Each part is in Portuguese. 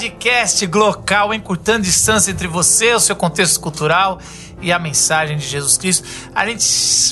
podcast local, encurtando distância entre você, o seu contexto cultural e a mensagem de Jesus Cristo. A gente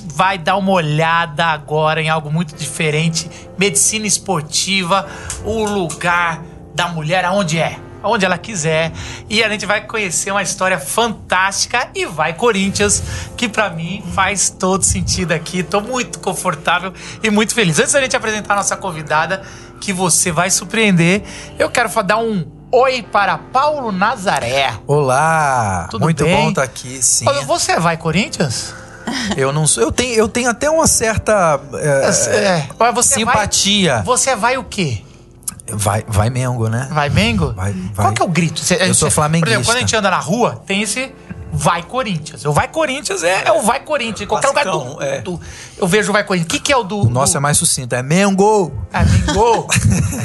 vai dar uma olhada agora em algo muito diferente: medicina esportiva, o lugar da mulher, aonde é? Onde ela quiser. E a gente vai conhecer uma história fantástica e vai Corinthians, que para mim faz todo sentido aqui. Tô muito confortável e muito feliz. Antes da gente apresentar a nossa convidada, que você vai surpreender, eu quero dar um oi para Paulo Nazaré. Olá! Tudo Muito bem? bom estar aqui, sim. Você vai Corinthians? Eu não sou. Eu tenho, eu tenho até uma certa é, É. Mas você simpatia. Vai, você vai o quê? Vai, vai Mengo, né? Vai Mengo? Vai- Qual vai. que é o grito? Cê- Eu sou cê- flamenguista. Por exemplo, quando a gente anda na rua, tem esse vai Corinthians. O vai Corinthians é, é o vai Corinthians. Em qualquer lugar do, Classicão, é. do- Eu vejo o vai Corinthians. O que, que é o do. O nosso do, é mais sucinto, é Mengo! Tem gol.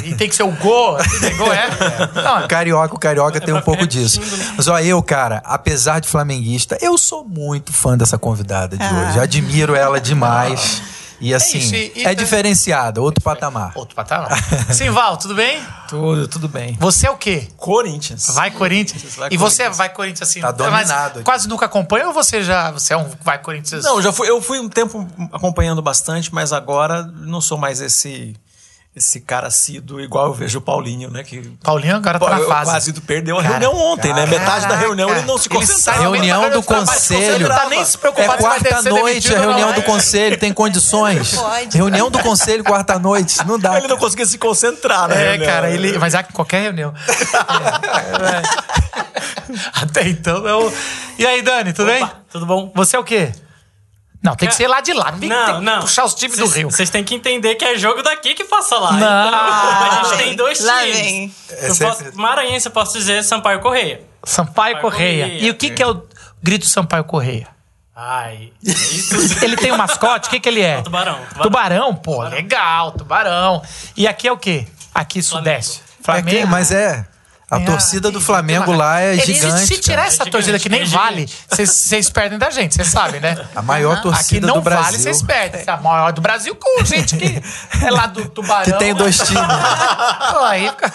e tem que ser o gol. Tem gol, é? Não, Carioca, o carioca tem um pouco disso. Mas ó, eu, cara, apesar de flamenguista, eu sou muito fã dessa convidada de Ah. hoje. Admiro ela demais. E assim, isso, é, e- e- diferenciada, outro patamar. Outro patamar. Simval, tudo bem? Tudo, tudo bem. Você é o quê? Corinthians. Vai Corinthians? Vai e você Corinthians. vai Corinthians assim? Tá dominado. Quase nunca acompanha ou você já. Você é um vai Corinthians? Não, já fui, eu fui um tempo acompanhando bastante, mas agora não sou mais esse esse cara assíduo igual eu vejo o Paulinho, né? Que Paulinho agora tá na fase. quase perdeu a Cara, reunião ontem, né? Metade da Caraca. reunião ele não se Ele concentrava. Reunião do tá conselho. Ele tá nem se É preocupado ser quarta-noite, demitido a reunião é? do conselho, tem condições? Pode. Reunião do conselho, quarta-noite, não dá. Ele não conseguia se concentrar, né? É, cara, ele. Mas há qualquer reunião. É, é. Até então. Eu... E aí, Dani, tudo bem? Tudo bom? Você é o quê? Não, tem que ser lá de lá. Não tem, tem Não, que não. puxar os times do Vocês- Rio. Vocês têm que entender que é jogo daqui que passa lá. Não. Então, a gente Lá tem dois lá times. vem. Eu posso, Maranhense eu posso dizer Sampaio Correia. Sampaio Correia. Correia. E o que, que é o grito Sampaio Correia? Ai, é isso. Ele tem um mascote? O que, que ele é? Tubarão. Tubarão, pô, legal, tubarão. E aqui é o quê? Aqui, Sudeste. É Flamengo. que- mas é. A É, torcida do Flamengo lá é Eles- gigante. Se tirar cara. essa É torcida gigante, que nem é vale, vocês- perdem da gente, vocês sabem, né? A maior Aqui torcida não do Brasil. vale, vocês perdem. A maior do Brasil com gente que é lá do Tubarão. Que tem dois times. Pô, aí fica-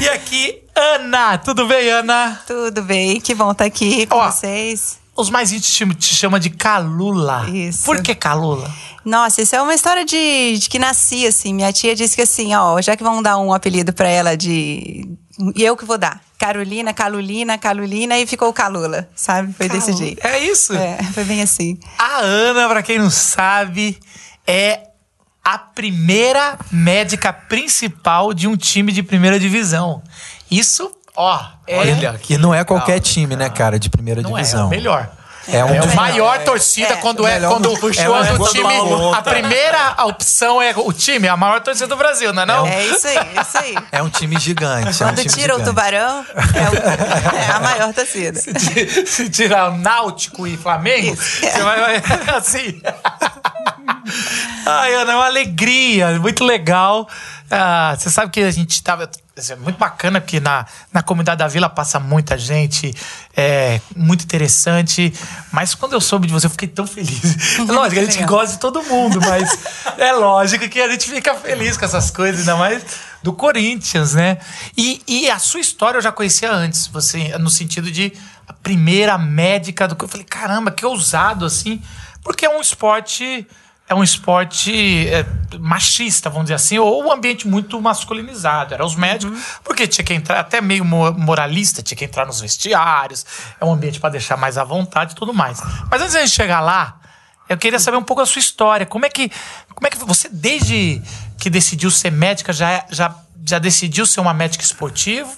e aqui, Ana. Tudo bem, Ana? Tudo bem, que bom estar aqui com Ó. vocês. Os mais íntimos te chamam de Calula. Isso. Por que Calula? Nossa, isso é uma história de, de que nasci, assim. Minha tia disse que assim, ó, já que vão dar um apelido pra ela de. E eu que vou dar. Carolina, Calulina, Calulina e ficou Calula, sabe? Foi desse Calu- jeito. É isso? É, foi bem assim. A Ana, pra quem não sabe, é a primeira médica principal de um time de primeira divisão. Isso, ó, é, Olha, Que não é qualquer time, né, cara, de primeira não é, é divisão. o melhor. É, um É, a maior torcida É. quando é, quando, puxou, quando é o time, a primeira opção é o time, a maior torcida do Brasil, não é não? É isso aí, é isso aí. É um time gigante. é um Quando time tira o gigante. tubarão, é, o- é a maior torcida. Se- Se tirar o Náutico e Flamengo, você vai, vai assim. Ai, Ana, é uma alegria, muito legal. Ah, você sabe que a gente tava. É muito bacana, porque na, na comunidade da vila passa muita gente, é muito interessante. Mas quando eu soube de você, eu fiquei tão feliz. É lógico, a gente gosta de todo mundo, mas é lógico que a gente fica feliz com essas coisas, ainda mais do Corinthians, né? E, e a sua história eu já conhecia antes, você, no sentido de a primeira médica do. Eu falei, caramba, que ousado assim, porque é um esporte. É um esporte é, machista, vamos dizer assim, ou um ambiente muito masculinizado. Era os médicos, porque tinha que entrar, até meio mo- moralista, tinha que entrar nos vestiários. É um ambiente para deixar mais à vontade e tudo mais. Mas antes de a gente chegar lá, eu queria saber um pouco da sua história. Como é que, como é que você, desde que decidiu ser médica, já, já, já decidiu ser uma médica esportiva,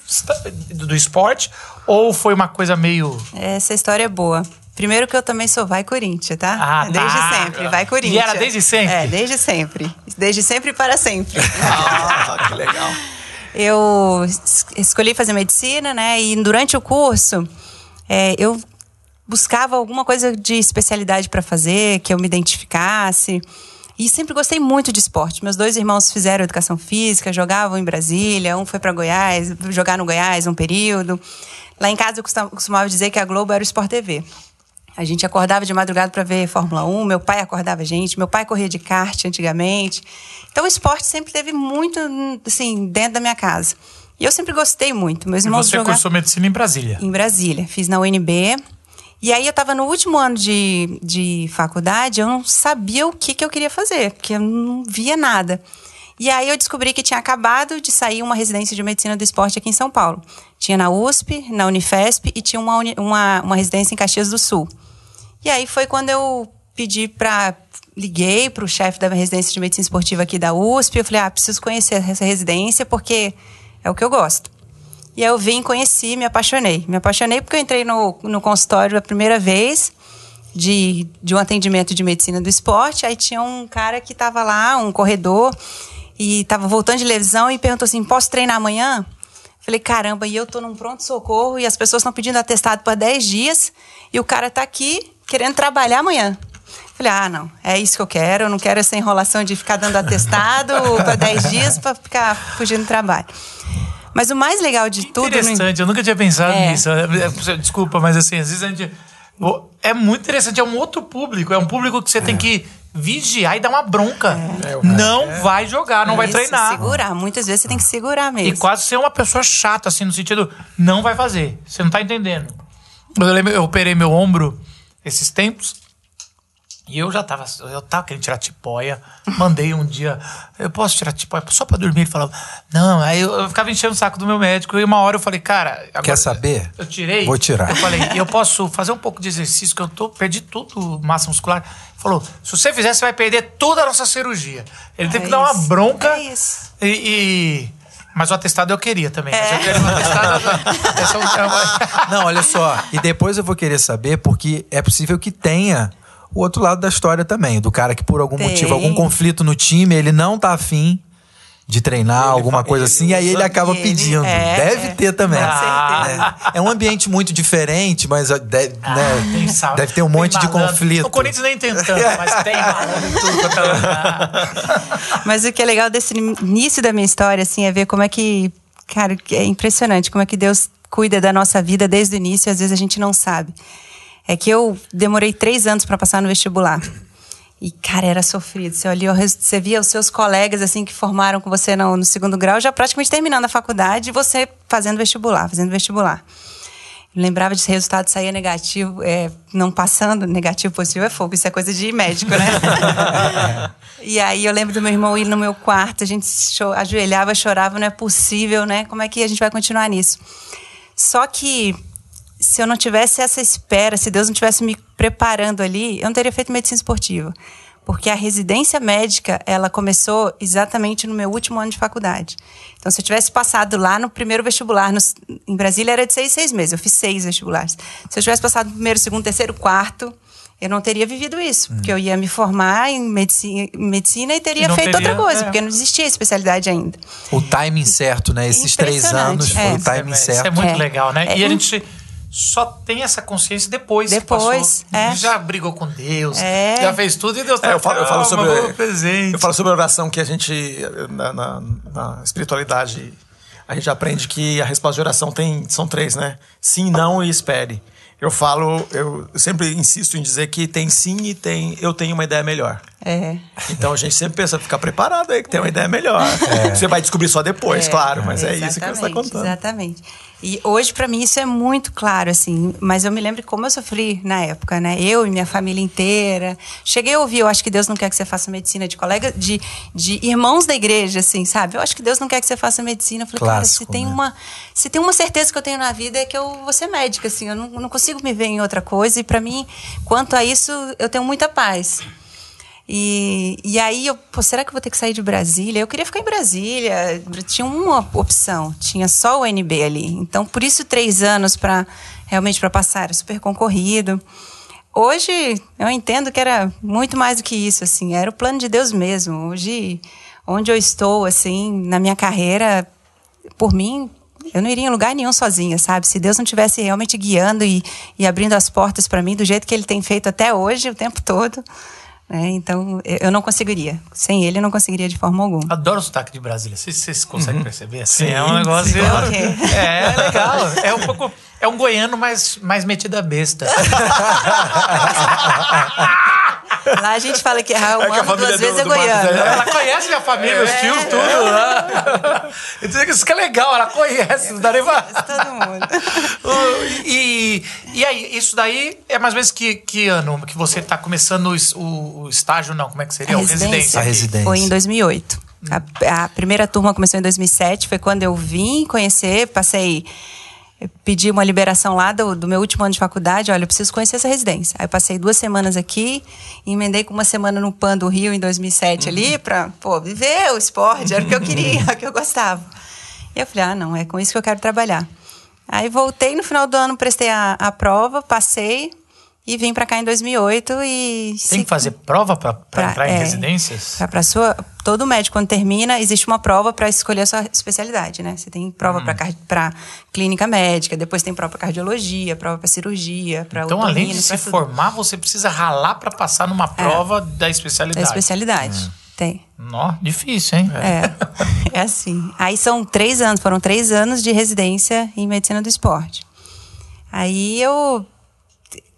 do esporte? Ou foi uma coisa meio. Essa história é boa. Primeiro que eu também sou vai Corinthians, tá? Ah, desde tá. sempre, vai Corinthians. E era desde sempre? É, desde sempre. Desde sempre para sempre. Ah, que legal. eu es- escolhi fazer medicina, né? E durante o curso, é, eu buscava alguma coisa de especialidade para fazer, que eu me identificasse. E sempre gostei muito de esporte. Meus dois irmãos fizeram educação física, jogavam em Brasília, um foi para Goiás, jogar no Goiás um período. Lá em casa eu costum- costumava dizer que a Globo era o Sport TV. A gente acordava de madrugada para ver Fórmula 1, meu pai acordava a gente, meu pai corria de kart antigamente. Então o esporte sempre teve muito assim dentro da minha casa. E eu sempre gostei muito. Meus E irmãos você jogavam cursou medicina em Brasília. em Brasília. Fiz na UNB. E aí eu estava no último ano de, de faculdade, eu não sabia o que, que eu queria fazer, porque eu não via nada. E aí eu descobri que tinha acabado de sair uma residência de medicina do esporte aqui em São Paulo. Tinha na USP, na Unifesp e tinha uma, uma, uma residência em Caxias do Sul. E aí foi quando eu pedi para liguei para o chefe da residência de medicina esportiva aqui da USP. Eu falei, ah, preciso conhecer essa residência porque é o que eu gosto. E aí eu vim, conheci, me apaixonei. Me apaixonei porque eu entrei no, no consultório a primeira vez de, de um atendimento de medicina do esporte. Aí tinha um cara que estava lá, um corredor, e estava voltando de lesão e perguntou assim: posso treinar amanhã? Falei, caramba, e eu tô num pronto-socorro e as pessoas estão pedindo atestado para 10 dias e o cara tá aqui querendo trabalhar amanhã. Falei, ah, não, é isso que eu quero, eu não quero essa enrolação de ficar dando atestado para 10 dias para ficar fugindo do trabalho. Mas o mais legal de tudo. no- Interessante, eu nunca tinha pensado É. nisso. É, é, Desculpa, mas assim, às vezes a gente. É muito interessante, é um outro público. É um público que você tem que vigiar e dar uma bronca. Não vai jogar, não vai Isso, treinar. Segurar. Muitas vezes você tem que segurar mesmo. E quase ser uma pessoa chata, assim, no sentido, não vai fazer. Você não tá entendendo. Eu lembro, eu operei meu ombro esses tempos. E eu já tava, eu tava querendo tirar tipóia. Mandei um dia, eu posso tirar tipóia só pra dormir? Ele falava, não. Aí eu, eu ficava enchendo o saco do meu médico. E uma hora eu falei, cara. agora- Quer saber? Eu tirei. Vou tirar. Eu falei, eu posso fazer um pouco de exercício, que eu tô, perdi tudo, massa muscular. Ele falou, se você fizer, você vai perder toda a nossa cirurgia. Ele teve É que dar uma bronca. É isso. E, e- Mas o atestado eu queria também. Mas eu queria um atestado. é Não, olha só. E depois eu vou querer saber, porque é possível que tenha o outro lado da história também. Do cara que, por algum Tem. motivo, algum conflito no time, ele não tá afim de treinar, alguma fa- coisa ele assim, e aí ele acaba ele- pedindo. é, deve é. ter também. Com certeza. É. É um ambiente muito diferente, mas deve, Ah, né, tem deve ter um tem monte de conflito. O Corinthians nem tem tanto, mas tem é. Mas o que é legal desse início da minha história, assim, é ver como é que. Cara, é impressionante como é que Deus cuida da nossa vida desde o início e às vezes a gente não sabe. É que eu demorei três anos para passar no vestibular. E, cara, era sofrido. Você olhou, você via os seus colegas, assim, que formaram com você no, no segundo grau, já praticamente terminando a faculdade, e você fazendo vestibular, fazendo vestibular. Eu lembrava de resultado saía negativo, é, não passando, negativo, positivo é fogo, isso é coisa de médico, né? e aí eu lembro do meu irmão ir no meu quarto, a gente ajoelhava, chorava, não é possível, né? Como é que a gente vai continuar nisso? Só que se eu não tivesse essa espera, se Deus não tivesse me preparando ali, eu não teria feito medicina esportiva. Porque a residência médica, ela começou exatamente no meu último ano de faculdade. Então, se eu tivesse passado lá no primeiro vestibular, no- em Brasília era de seis, seis meses, eu fiz seis vestibulares. Se eu tivesse passado no primeiro, segundo, terceiro, quarto, eu não teria vivido isso. Porque eu ia me formar em medicina, medicina e teria feito teria, outra coisa, é. porque não existia especialidade ainda. O timing certo, né? Esses três anos foi é. o timing Isso certo. é muito É. legal, né? É E a um- gente só tem essa consciência depois. que Depois, passou. é. Já brigou com Deus, É. já fez tudo e Deus tá É, eu falo, eu falo "Calma, sobre eu falo sobre a oração que a gente na, na- na espiritualidade a gente aprende que a resposta de oração tem são três, né? Sim, não e espere. Eu falo, eu sempre insisto em dizer que tem sim e tem eu tenho uma ideia melhor. É. Então a gente sempre pensa, ficar preparado aí que tem uma ideia melhor. Você vai descobrir só depois, claro, mas é isso que você está Exatamente, contando. Exatamente. E hoje, para mim, isso é muito claro, assim. Mas eu me lembro como eu sofri na época, né? Eu e minha família inteira. Cheguei a ouvir, eu acho que Deus não quer que você faça medicina de colega, de, de irmãos da igreja, assim, sabe? Eu acho que Deus não quer que você faça medicina. Eu falei, cara, se Clássico, tem, né? uma, se tem uma certeza que eu tenho na vida é que eu vou ser médica, assim. Eu não, não consigo me ver em outra coisa. E para mim, quanto a isso, eu tenho muita paz. E, e aí, eu, pô, será que eu vou ter que sair de Brasília? Eu queria ficar em Brasília. Tinha uma opção, tinha só o NB ali. Então, por isso, três anos para realmente para passar, era super concorrido. Hoje, eu entendo que era muito mais do que isso, assim, era o plano de Deus mesmo. Hoje, onde eu estou, assim, na minha carreira, por mim, eu não iria em lugar nenhum sozinha, sabe? Se Deus não tivesse realmente guiando e, e abrindo as portas para mim do jeito que Ele tem feito até hoje, o tempo todo, né? Então eu não conseguiria. Sem Ele, eu não conseguiria de forma alguma. Adoro o sotaque de Brasília. Vocês, vocês conseguem perceber? Assim, Sim, é um negócio. sim. É, é legal. É um pouco. É um goiano mais, mais metido a besta. Lá a gente fala que ah, É que a humano família duas do- vezes é do goiano. é- Ela conhece minha família, meus tios, tudo. né? Então, isso que é legal, ela conhece, não dá nem pra... Todo mundo. E, e aí, isso daí é mais ou menos que, que ano que você tá começando o, o- o estágio, não? Como é que seria? A O residência. A residência. Foi em 2008. A, a primeira turma começou em 2007, foi quando eu vim conhecer, passei, pedi uma liberação lá do, do meu último ano de faculdade, olha, eu preciso conhecer essa residência. Aí passei duas semanas aqui, emendei com uma semana no PAN do Rio em 2007 ali, pra, pô, viver o esporte, era o que eu queria, o que eu gostava. E eu falei, ah, não, é com isso que eu quero trabalhar. Aí voltei no final do ano, prestei a, a prova, passei e vim pra cá em 2008 e... Tem que fazer prova Pra- entrar em é. residências? Pra, pra sua, todo médico, quando termina, existe uma prova para escolher a sua especialidade, né? Você tem prova Hum. pra para clínica médica, depois tem prova para cardiologia, prova para cirurgia, para Então, além de se formar, você precisa ralar pra passar numa prova da da especialidade. especialidade. Tem. Nó, difícil, hein? É, é assim. Aí são três anos, foram três anos de residência em medicina do esporte. Aí eu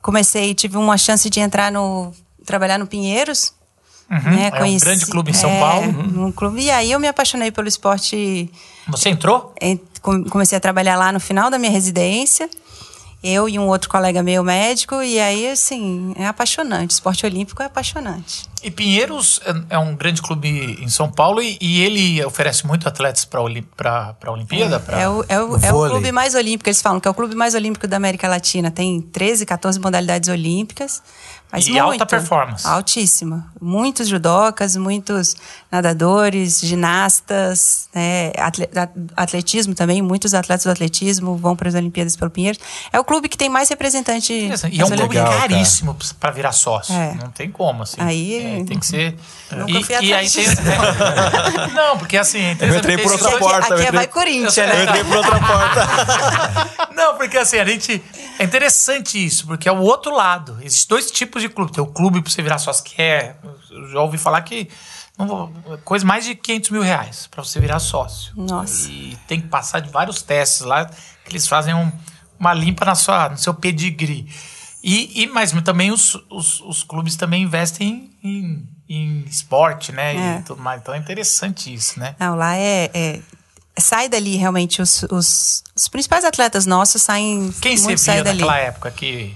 comecei, tive uma chance de entrar no trabalhar no Pinheiros. né? é um grande clube em São é, Paulo. Um clube, e aí eu me apaixonei pelo esporte Você entrou? en- com- comecei a trabalhar lá no final da minha residência. Eu e um outro colega meu médico, e aí, assim, é apaixonante. Esporte olímpico é apaixonante. E Pinheiros é- é um grande clube em São Paulo e, e ele oferece muito atletas para a Olimpíada? pra- É o, é, o, é o clube mais olímpico, eles falam que é o clube mais olímpico da América Latina. Tem 13, 14 modalidades olímpicas. Mas E muito, alta performance. Altíssima. Muitos judocas, muitos nadadores, ginastas, né, atle- atletismo também. Muitos atletas do atletismo vão para as Olimpíadas pelo Pinheiros. É o clube que tem mais representante. E é um clube legal, caríssimo para virar sócio. É. Não tem como, assim. Aí- É, tem que ser. Nunca e, fui e aí tem. Não, porque assim. é Eu entrei por outra Aqui, porta, aqui eu é vai Corinthians, Eu né? entrei por outra porta. Não, porque assim, a gente. É interessante isso, porque é o outro lado. Existem dois tipos de clube. Tem o clube pra você virar sócio, que é. Eu já ouvi falar que. Vou, coisa mais de 500 mil reais pra você virar sócio. Nossa. E tem que passar de vários testes lá, que eles fazem um- uma limpa na sua, no seu pedigree. E, e, mas também os, os, os clubes também investem em, em esporte, né? É. E tudo mais. Então é interessante isso, né? Não, lá é. é- sai dali realmente os, os, os principais atletas nossos saem. Quem muito você via dali. naquela época que.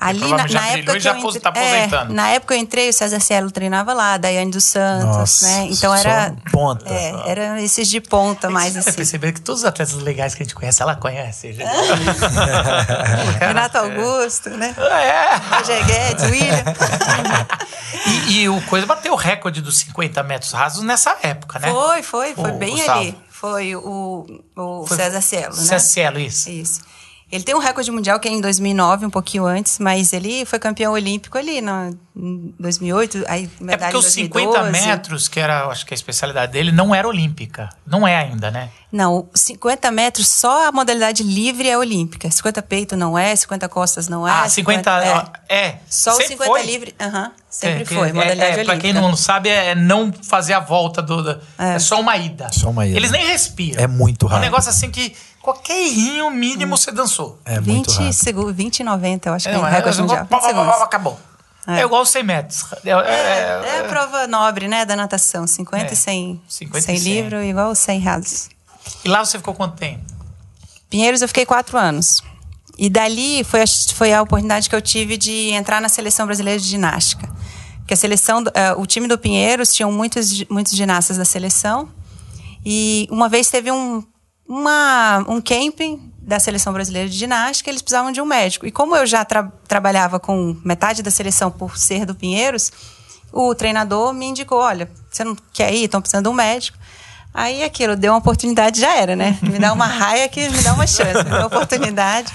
Ali na, provavelmente já na época que já eu entrei, tá aposentando. é, na época eu entrei, o César Cielo treinava lá, Daiane dos Santos, Nossa, né? Então só era ponta. É, era esses de ponta mais Você assim. percebeu que todos os atletas legais que a gente conhece, ela conhece. Renato Augusto, né? É. Roger Guedes, William. E, e o Coisa bateu o recorde dos 50 metros rasos nessa época, né? Foi, foi, foi O bem ali. Foi o, o Foi- César Cielo, né? César Cielo, isso. Isso. Ele tem um recorde mundial que é em 2009, um pouquinho antes, mas ele foi campeão olímpico ali na, em 2008, aí É medalha porque os em 50 2012. metros, que era, acho que a especialidade dele, não era olímpica. Não é ainda, né? Não, 50 metros, só a modalidade livre é olímpica. 50 peito não é, 50 costas não é. ah, 50. é. É. Só o sempre 50 foi? livre, aham, sempre É, foi, é- modalidade é, olímpica. Pra quem não sabe, é não fazer a volta do. da- é. só uma ida. Só uma ida. Eles nem respiram. É muito É um negócio assim que qualquer errinho mínimo você dançou. É muito 20 rápido. segundos, 20 e 90, eu acho que é, o recorde é- mundial. pá, 20 pá, pá. Acabou. É. É. igual os 100 metros. É- é- É a prova nobre, né, da natação. 50 É, e 100, 50 e 100 100. livro, igual 100 rasos. E lá você ficou quanto tempo? Pinheiros eu fiquei quatro anos. E dali foi a, foi a oportunidade que eu tive de entrar na seleção brasileira de ginástica. Porque a seleção, eh, o time do Pinheiros tinham muitos, muitos ginastas da seleção. E uma vez teve um, uma, um camping da seleção brasileira de ginástica, eles precisavam de um médico. E como eu já tra- trabalhava com metade da seleção por ser do Pinheiros, o treinador me indicou: olha, você não quer ir? Estão precisando de um médico. Aí aquilo, deu uma oportunidade, já era, né? Me dá uma raia que me dá uma chance, me dá uma oportunidade.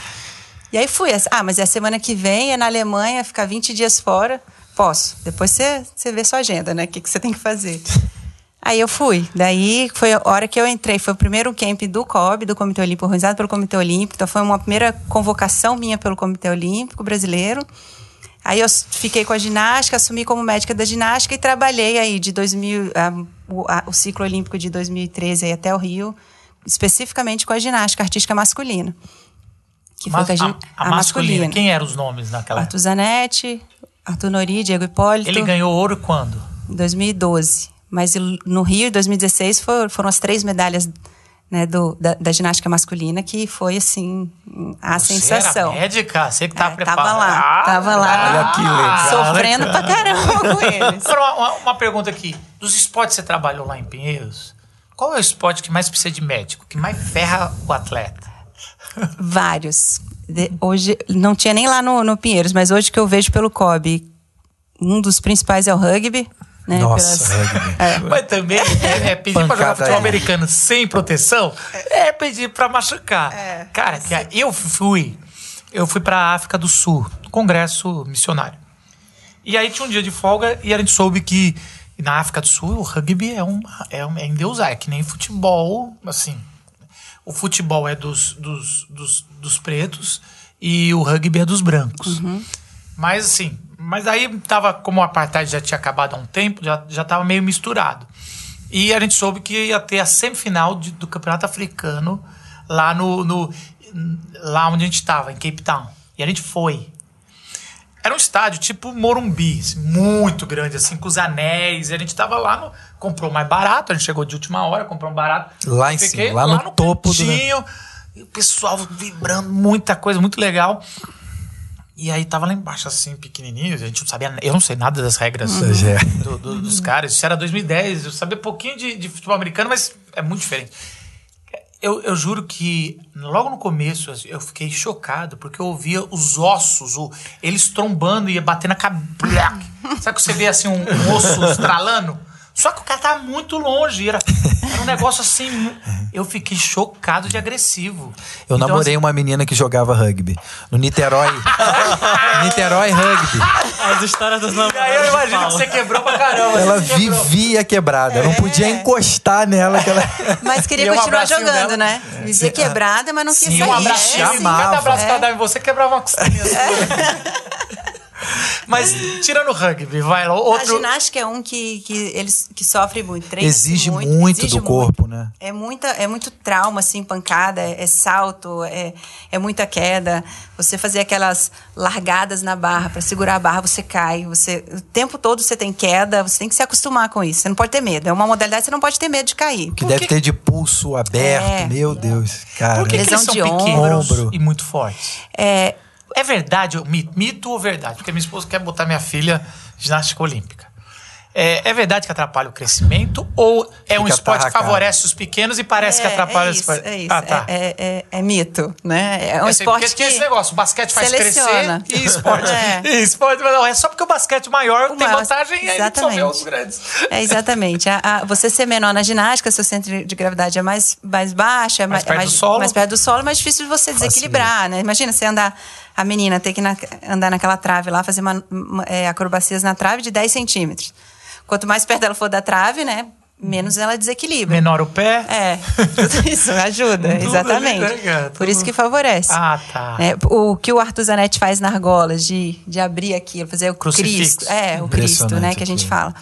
E aí fui. Ah, mas é a semana que vem, é na Alemanha, ficar 20 dias fora. Posso. Depois você, você vê sua agenda, né? O que, que você tem que fazer. Aí eu fui. Daí foi a hora que eu entrei. Foi o primeiro camp do COB, do Comitê Olímpico, organizado pelo Comitê Olímpico. Então foi uma primeira convocação minha pelo Comitê Olímpico brasileiro. Aí eu fiquei com a ginástica, assumi como médica da ginástica e trabalhei aí de 2000, ah, o, a- o ciclo olímpico de 2013 aí até o Rio, especificamente com a ginástica artística masculina. Que foi Mas com a, a, a masculina. Quem eram os nomes naquela época? Arthur Zanetti, Arthur Nori, Diego Hipólito. Ele ganhou ouro quando? Em 2012. Mas no Rio, em 2016, for- foram as três medalhas né, do, da, da ginástica masculina, que foi, assim, a sensação. Você era médica? Você que tá É, preparada. tava lá, tava lá. Olha que legal, Sofrendo pra caramba com eles. Agora, uma- uma pergunta aqui. Dos esportes que você trabalhou lá em Pinheiros, qual é o esporte que mais precisa de médico? Que mais ferra o atleta? Vários. De- hoje, não tinha nem lá no, no Pinheiros, mas hoje que eu vejo pelo COB, um dos principais é o rugby. Né, Nossa, rugby. É. Mas também é, é pedir pra jogar Pancada futebol aí. americano sem proteção é pedir pra machucar. É. Cara, que eu fui. Eu fui pra África do Sul, congresso missionário. E aí tinha um dia de folga e a gente soube que na África do Sul o rugby é uma é, um, é endeusar, é que nem futebol, assim. O futebol é dos, dos, dos, dos pretos e o rugby é dos brancos. Mas assim, mas aí tava, como o apartheid já tinha acabado há um tempo, já, já tava meio misturado. E a gente soube que ia ter a semifinal de- do Campeonato Africano lá no, no lá onde a gente estava, em Cape Town. E a gente foi. Era um estádio tipo Morumbi, assim, muito grande, assim, com os anéis. E a gente tava lá, no, comprou mais barato, a gente chegou de última hora, comprou um barato. Lá em cima, lá no topo do- cantinho, e o pessoal vibrando, muita coisa, muito legal. E aí tava lá embaixo, assim, pequenininho, a gente não sabia, eu não sei nada das regras É. do- do- dos caras. Isso era 2010, eu sabia pouquinho de, de futebol americano, mas é muito diferente. Eu, eu juro que logo no começo eu fiquei chocado, porque eu ouvia os ossos, o, eles trombando e ia bater na cabeça. Sabe que você vê assim um, um osso estralando? Só que o cara tava muito longe, era, era um negócio assim. Eu fiquei chocado de agressivo. Eu Então, namorei assim, uma menina que jogava rugby. No Niterói. Niterói Rugby. As histórias dos namorados. E aí eu imagino que você quebrou pra caramba. Ela vivia quebrada. Eu não podia encostar nela. Que ela... Mas queria E um continuar jogando, dela. né? Vivia quebrada, mas não quis Sim, sair. um abraço. É, Sim, sim. cada abraço É. que ela dava em você quebrava uma costinha. Mas tirando o rugby, vai lá. A Outro. ginástica é um que, que eles que sofre muito, treina Exige muito do corpo, né? É muita, é muito trauma, assim, pancada, é, é salto, é, é muita queda. Você fazer aquelas largadas na barra para segurar a barra, você cai. Você o tempo todo você tem queda, você tem que se acostumar com isso. Você não pode ter medo. É uma modalidade que você não pode ter medo de cair. Que deve ter de pulso aberto. É. Meu Deus, cara. Por que, que eles são de pequenos ombro. e muito fortes? É, É verdade, mito, ou verdade? Porque minha esposa quer botar minha filha ginástica olímpica. É, é verdade que atrapalha o crescimento ou é um Fica esporte que favorece os pequenos e parece que é, atrapalha é os isso, é isso. Ah, tá. É, é- é- é mito, né? É um Eu esporte porque que esse negócio, o basquete faz seleciona. crescer e esporte. É. E esporte, mas não, é só porque o basquete maior O tem maior- vantagem e aí só vê exatamente. os grandes. É, exatamente. A- a- você ser menor na ginástica, seu centro de gravidade é mais, mais baixo, é Mais mais, perto do solo. mais perto do solo, é mais difícil de você desequilibrar, né? Imagina você andar, a menina ter que na- andar naquela trave lá, fazer uma- uma- é, acrobacias na trave de 10 centímetros. Quanto mais perto ela for da trave, né? Menos ela desequilibra. Menor o pé. É, tudo isso ajuda, Tudo exatamente. né? Por isso que favorece. Ah, tá. É, o que o Arthur Zanetti faz na argola, de, de abrir aquilo, fazer o Crucifixo. Cristo. É, o Cristo, né, que a gente fala.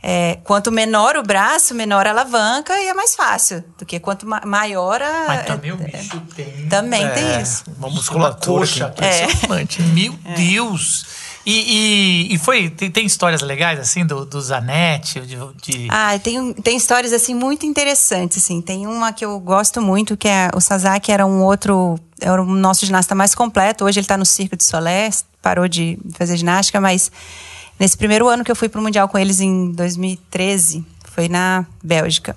É, quanto menor o braço, menor a alavanca e é mais fácil. Do que quanto ma- maior a. Mas também o é- bicho tem. Também É, tem isso. Uma musculatura. coxa que- É. impressionante. Meu Deus! E, e, e foi. Tem, tem histórias legais, assim, do, do Zanetti, de. de- Ah, tem, tem histórias assim muito interessantes, assim. Tem uma que eu gosto muito, que é o Sasaki era um outro, era o nosso ginasta mais completo. Hoje ele está no Circo de Solé, parou de fazer ginástica, mas nesse primeiro ano que eu fui para o Mundial com eles em 2013, foi na Bélgica.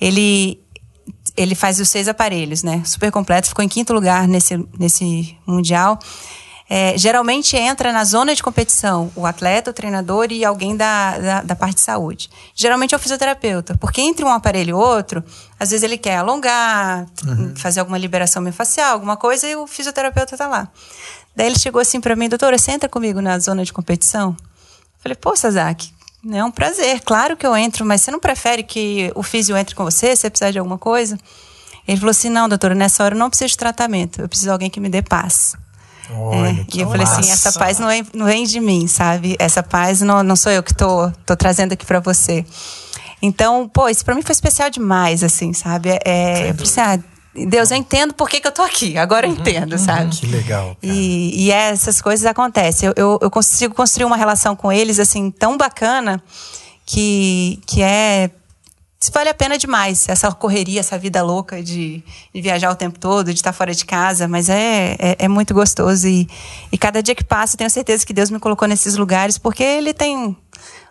Ele ele faz os seis aparelhos, né? Super completo, ficou em quinto lugar nesse, nesse Mundial. É, geralmente entra na zona de competição o atleta, o treinador e alguém da, da, da parte de saúde. Geralmente é o fisioterapeuta, porque entre um aparelho e outro, às vezes ele quer alongar, fazer alguma liberação miofascial, alguma coisa, e o fisioterapeuta tá lá. Daí ele chegou assim para mim, doutora, você entra comigo na zona de competição? Eu falei, pô, Sazaki, é um prazer, claro que eu entro, mas você não prefere que o físio entre com você, se você precisar de alguma coisa? Ele falou assim, não, doutora, nessa hora eu não preciso de tratamento, eu preciso de alguém que me dê paz. Olha, É, e eu falei assim, essa paz não vem, não vem de mim, sabe? Essa paz não, não sou eu que tô, tô trazendo aqui para você. Então, pô, isso para mim foi especial demais, assim, sabe? É, eu falei assim, ah, Deus, eu entendo por que, que eu tô aqui. Agora eu entendo, sabe? Que legal. E, e essas coisas acontecem. Eu, eu, eu consigo construir uma relação com eles, assim, tão bacana que, que é. Vale a pena demais. Essa correria, essa vida louca de, de viajar o tempo todo, de estar fora de casa. Mas é, é, é muito gostoso. E, e cada dia que passa, eu tenho certeza que Deus me colocou nesses lugares, porque Ele tem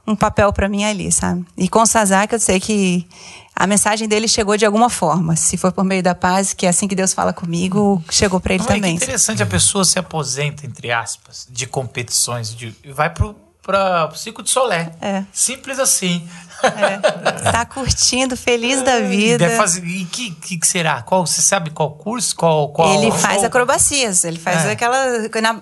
um papel para mim ali, sabe? E com o Sazak, eu sei que a mensagem dele chegou de alguma forma. Se for por meio da paz, que é assim que Deus fala comigo, chegou para ele Não, é também. que interessante, a pessoa se aposenta, entre aspas, de competições de, e vai pro, pra, pro Circo de Solé. É. Simples assim. É. Tá curtindo, feliz da E vida. deve fazer- e que, que que será? Qual, você sabe qual curso? Qual, qual, Ele faz qual- acrobacias, ele faz É. aquela. na-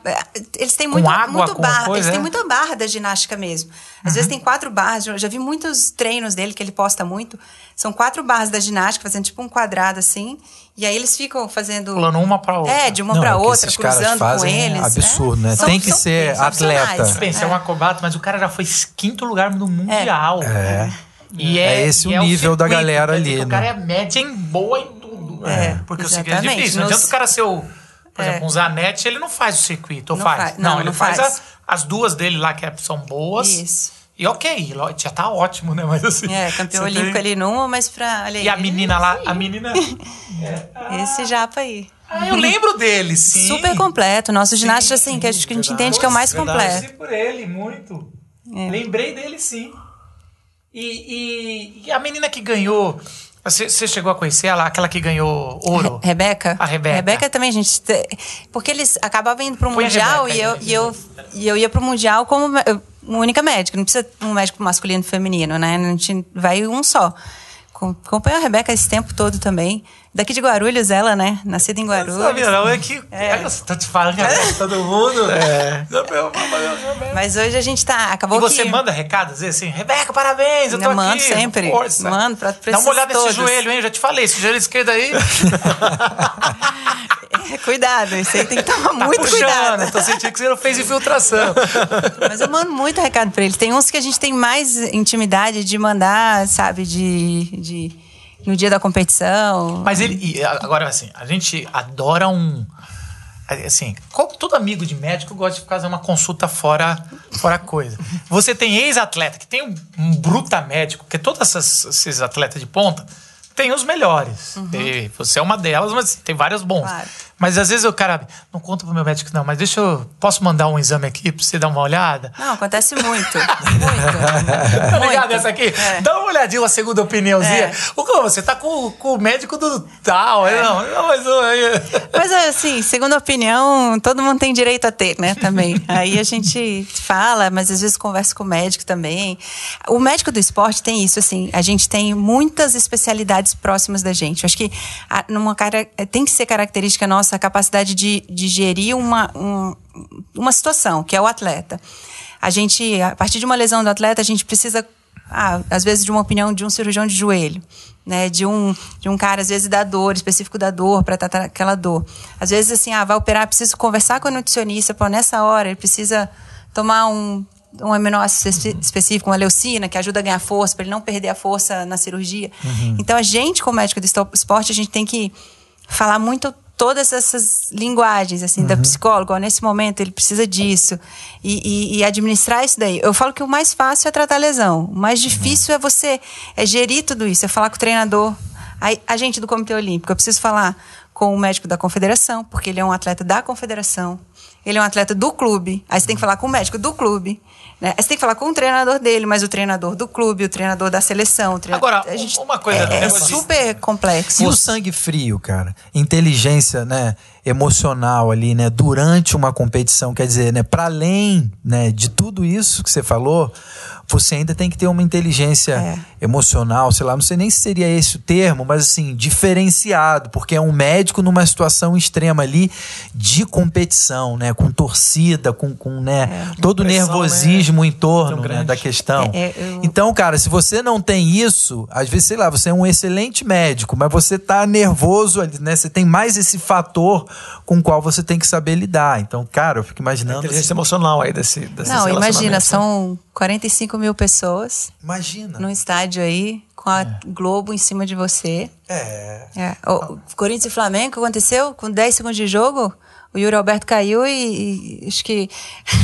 eles têm muito, água, muito barra, coisa, eles têm é? Uhum. muita barra da ginástica mesmo. Às vezes tem quatro barras, eu já vi muitos treinos dele que ele posta muito. São quatro barras da ginástica, fazendo tipo um quadrado assim. E aí eles ficam fazendo. Pulando uma pra outra. É, de uma Não, pra é outra, cruzando com fazem é eles. absurdo, É. né? São- Tem que são ser profissionais. atleta. Pensa, é. um acrobata, mas o cara já foi quinto lugar no Mundial. É. E É esse o nível da circuito, galera ali, que O né? cara é média em boa em tudo. É, Porque o circuito é exatamente. difícil. Não Nos- adianta o cara ser o. Por É. exemplo, um Zanetti, ele não faz o circuito, ou Não faz? faz. Não, ele não faz, faz. a- as duas dele lá que é- são boas. Isso. E ok, já tá ótimo, né? Mas assim. É, campeão olímpico tem- ali numa, mas pra. Olha aí, E a menina lá, a menina. Esse japa aí. Ah, eu lembro dele, sim. Super completo. Nosso ginasta, assim, que a gente, que a gente entende que é o mais completo. Torci por ele, muito. É. Lembrei dele, sim. E, e- e a menina que ganhou. Você, você chegou a conhecer ela? Aquela que ganhou ouro? Re- Rebeca? A Rebeca. Rebeca também, gente. te- Porque eles acabavam indo pro a Mundial Rebeca e eu, e, eu, e eu ia pro Mundial como uma única médica. Não precisa um médico masculino e feminino, né? A gente vai um só. Com- Acompanho a Rebeca esse tempo todo também. Daqui de Guarulhos, ela, né? Nascida em Guarulhos. Sabia, não, é que. É. Olha, tô te falando que é todo mundo. É. Mas hoje a gente tá. Acabou E você que. manda recado, às vezes assim, Rebeca, parabéns, eu tô Eu aqui. mando sempre. Força. Mando pra- pra Dá uma olhada nesse joelho, hein? Eu já te falei, esse joelho esquerdo aí É, cuidado, isso aí tem que tomar tá muito puxando. cuidado. Tô sentindo que você não fez infiltração. Mas eu mando muito recado pra eles. Tem uns que a gente tem mais intimidade de mandar, sabe, de. de no dia da competição. Mas ele. agora, assim, a gente adora um. Assim, todo amigo de médico gosta de fazer uma consulta fora, fora coisa. Você tem ex-atleta que tem um, um bruta médico, porque todos esses atletas de ponta tem os melhores. E você é uma delas, mas tem vários bons. Claro. Mas às vezes o cara. Não conta pro meu médico, não, mas deixa eu. Posso mandar um exame aqui pra você dar uma olhada? Não, acontece muito. muito. Tá ligado muito. essa aqui? É. Dá uma olhadinha, uma segunda opiniãozinha. É. O você tá com, com o médico do tal. é, Não, não, mas. Mas assim, segundo a opinião, todo mundo tem direito a ter, né? Também. Aí a gente fala, mas às vezes conversa com o médico também. O médico do esporte tem isso, assim, a gente tem muitas especialidades próximas da gente. Eu acho que numa cara, tem que ser característica nossa a capacidade de, de gerir uma, um- uma situação, que é o atleta. A gente, a partir de uma lesão do atleta, a gente precisa ah, às vezes de uma opinião de um cirurgião de joelho, né? De um, de um cara, às vezes, da dor, específico da dor, para tratar aquela dor. Às vezes, assim, ah, vai operar, preciso conversar com o nutricionista, pô, nessa hora ele precisa tomar um, um aminoácido espe- específico, uma leucina, que ajuda a ganhar força, para ele não perder a força na cirurgia. Então, a gente, como médico do esporte, a gente tem que falar muito todas essas linguagens, assim, da psicóloga. Ó, nesse momento, ele precisa disso. E, e- e administrar isso daí. Eu falo que o mais fácil é tratar a lesão. O mais difícil é você é gerir tudo isso, é falar com o treinador. Aí, a gente do Comitê Olímpico, eu preciso falar com o médico da confederação, porque ele é um atleta da confederação. Ele é um atleta do clube. Aí você tem que falar com o médico do clube. Né? Você tem que falar com o treinador dele, mas o treinador do clube, o treinador da seleção. O treinador... Agora, a gente... uma coisa, É, é super complexo. E o sangue frio, cara? Inteligência, né, emocional ali, né, durante uma competição, quer dizer, né, para além, né, de tudo isso que você falou, você ainda tem que ter uma inteligência É. emocional, sei lá, não sei nem se seria esse o termo, mas assim, diferenciado, porque é um médico numa situação extrema ali de competição, né, com torcida, com, com né, todo o nervosismo ceticismo em torno né, da questão. É, é, eu- Então, cara, se você não tem isso, às vezes, sei lá, você é um excelente médico, mas você tá nervoso ali, né? Você tem mais esse fator com o qual você tem que saber lidar. Então, cara, eu fico imaginando. Inteligência emocional aí desse, desse Não, imagina, são 45 mil pessoas Imagina. num estádio aí, com a Globo em cima de você. É. É. O, o Corinthians e Flamengo, aconteceu? Com 10 segundos de jogo, o Yuri Alberto caiu e, e acho que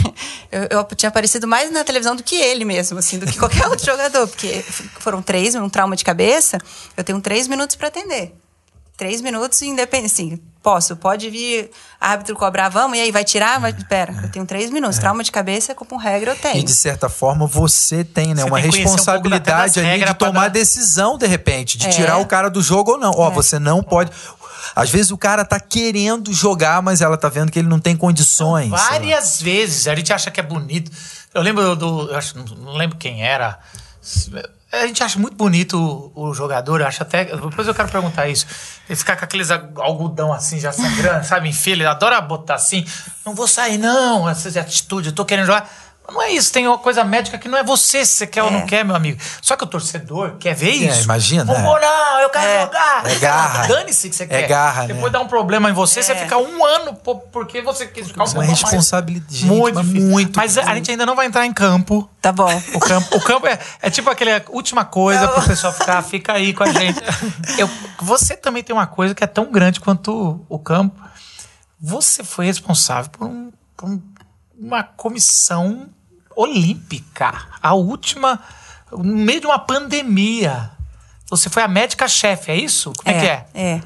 eu, eu tinha aparecido mais na televisão do que ele mesmo, assim, do que qualquer outro jogador, porque foram três, um trauma de cabeça, eu tenho três minutos para atender. Três minutos independente, assim, posso, pode vir árbitro cobrar, vamos, e aí vai tirar? Vai, pera, eu tenho três minutos, trauma de cabeça, como regra, eu E tenho. de certa forma você tem, né, Você uma tem um responsabilidade das ali de tomar dar- decisão de repente, de É. tirar o cara do jogo ou não. Ó, você não pode. Às vezes o cara tá querendo jogar, mas ela tá vendo que ele não tem condições. Várias vezes. A gente acha que é bonito. Eu lembro do. Eu acho, não lembro quem era. A gente acha muito bonito o, jogador, eu acho até. Depois eu quero perguntar isso. Ele ficar com aqueles algodão assim, já sangrando, sabe? Em fila, ele adora botar assim. Não vou sair, não. Essas atitudes, eu tô querendo jogar. Mas Não é isso, tem uma coisa médica que não é você se você quer ou não É. quer, meu amigo. Só que o torcedor quer ver É, isso. imagina, Não é. vou, não, eu quero É. jogar. É garra. Dane-se que você É quer. garra, né? Depois dá um problema em você, você É. fica um ano porque você quis ficar um Uma pouco mais. responsabilidade, gente, Muito, mas muito Mas a gente ainda não vai entrar em campo. Tá bom. O campo, o campo é, é tipo aquela última coisa pro pessoal ficar, fica aí com a gente. Eu, você também tem uma coisa que é tão grande quanto o, o campo. Você foi responsável por, um- por um- uma comissão olímpica. A última, no meio de uma pandemia. Você foi a médica-chefe, é isso? Como é, que é? É.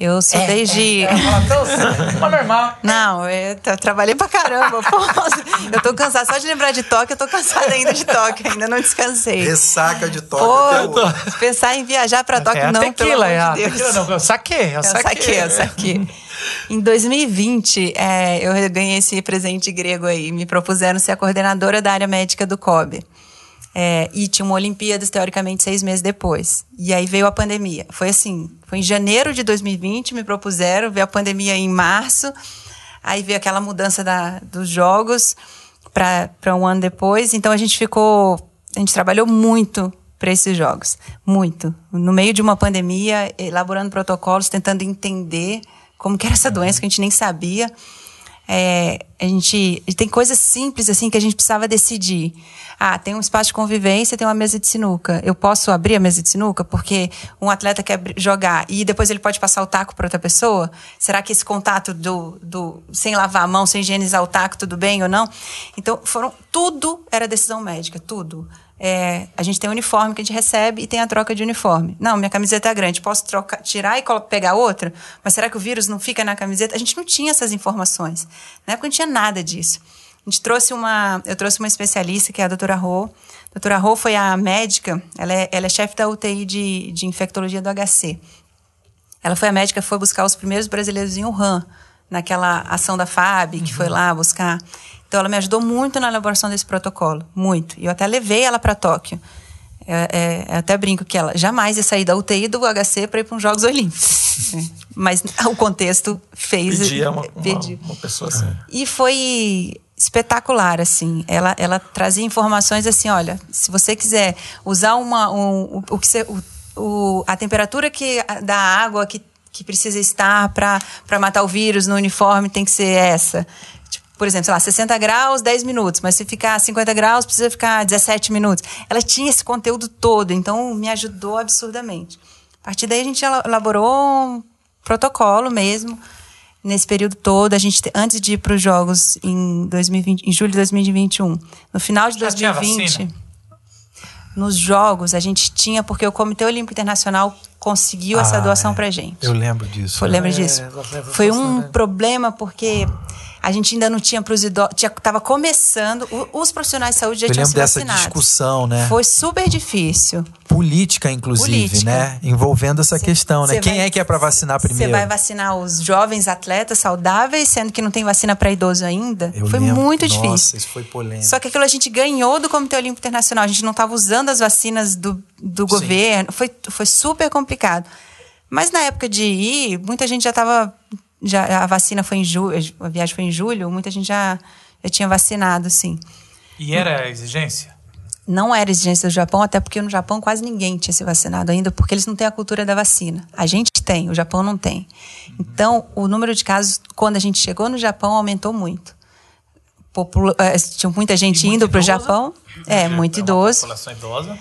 Eu sou desde. É, tão sério. Mas normal. Não, eu tra- trabalhei pra caramba. pô. eu tô cansada. Só de lembrar de toque, eu tô cansada ainda de toque. Ainda não descansei. Ressaca de toque. Pô, pensar em viajar pra toque, é a não, tequila, é pelo amor de Deus. tequila não. Eu saquei, eu Eu saquei. saquei, eu saquei. Em 2020, é, eu ganhei esse presente grego aí. Me propuseram ser a coordenadora da área médica do COB. É, e tinha uma Olimpíadas, teoricamente, seis meses depois. E aí veio a pandemia. Foi assim, foi em janeiro de 2020, me propuseram, veio a pandemia em março, aí veio aquela mudança da, dos jogos para um ano depois. Então a gente ficou, a gente trabalhou muito para esses jogos, muito. No meio de uma pandemia, elaborando protocolos, tentando entender como que era essa doença que a gente nem sabia. É, a gente tem coisas simples assim que a gente precisava decidir. Ah, tem um espaço de convivência, tem uma mesa de sinuca. Eu posso abrir a mesa de sinuca porque um atleta quer jogar e depois ele pode passar o taco para outra pessoa? Será que esse contato do, do sem lavar a mão, sem higienizar o taco, tudo bem ou não? Então foram tudo era decisão médica, tudo. É, a gente tem o uniforme que a gente recebe e tem a troca de uniforme. Não, minha camiseta é grande, posso trocar, tirar e pegar outra? Mas será que o vírus não fica na camiseta? A gente não tinha essas informações. Na época não tinha nada disso. A gente trouxe uma, eu trouxe uma especialista que é a doutora Rô. A doutora Rô foi a médica, ela é, ela é chefe da UTI de, de infectologia do HC. Ela foi a médica que foi buscar os primeiros brasileiros em Wuhan, naquela ação da FAB, que foi lá buscar. Então, ela me ajudou muito na elaboração desse protocolo, muito. E eu até levei ela para Tóquio. É, é, eu até brinco que ela jamais ia sair da UTI do HC para ir para os Jogos Olímpicos. É. Mas o contexto fez. Pedia uma, pediu. uma, uma pessoa assim. E foi espetacular, assim. Ela, ela trazia informações assim, olha, se você quiser usar uma, um, o, o que você, o, o, a temperatura que da água que, que precisa estar para matar o vírus no uniforme tem que ser essa. Por exemplo, sei lá, 60 graus, 10 minutos, mas se ficar 50 graus, precisa ficar 17 minutos. Ela tinha esse conteúdo todo, então me ajudou absurdamente. A partir daí a gente elaborou um protocolo mesmo nesse período todo, a gente antes de ir para os jogos em 2020, em julho de 2021, no final de Já tinha 2020, vacina? nos jogos a gente tinha porque o Comitê Olímpico Internacional conseguiu essa Ah, doação é. pra gente. Eu lembro disso. Foi, né? lembra disso? Foi um lembro. problema porque a gente ainda não tinha para os idosos, tinha, tava começando, os profissionais de saúde já Eu tinham se dessa vacinado. discussão, né? Foi super difícil. Política, inclusive, Política. né? Envolvendo essa questão, né? Você Quem vai- é que é para vacinar Você primeiro? vai vacinar os jovens atletas saudáveis, sendo que não tem vacina para idoso ainda? Eu foi lembro. muito Nossa, difícil. isso foi polêmico. Só que aquilo a gente ganhou do Comitê Olímpico Internacional. A gente não estava usando as vacinas do, do Sim. governo. Foi, foi super complicado. Mas na época de ir, muita gente já estava. Já, a vacina foi em julho, a viagem foi em julho, muita gente já, já tinha vacinado, sim. E era exigência? Não era exigência do Japão, até porque no Japão quase ninguém tinha se vacinado ainda, porque eles não têm a cultura da vacina. A gente tem, o Japão não tem. Então, o número de casos, quando a gente chegou no Japão, aumentou muito. Popula eh, tinha muita gente indo para o? Japão. É, muito uma idoso. população idosa.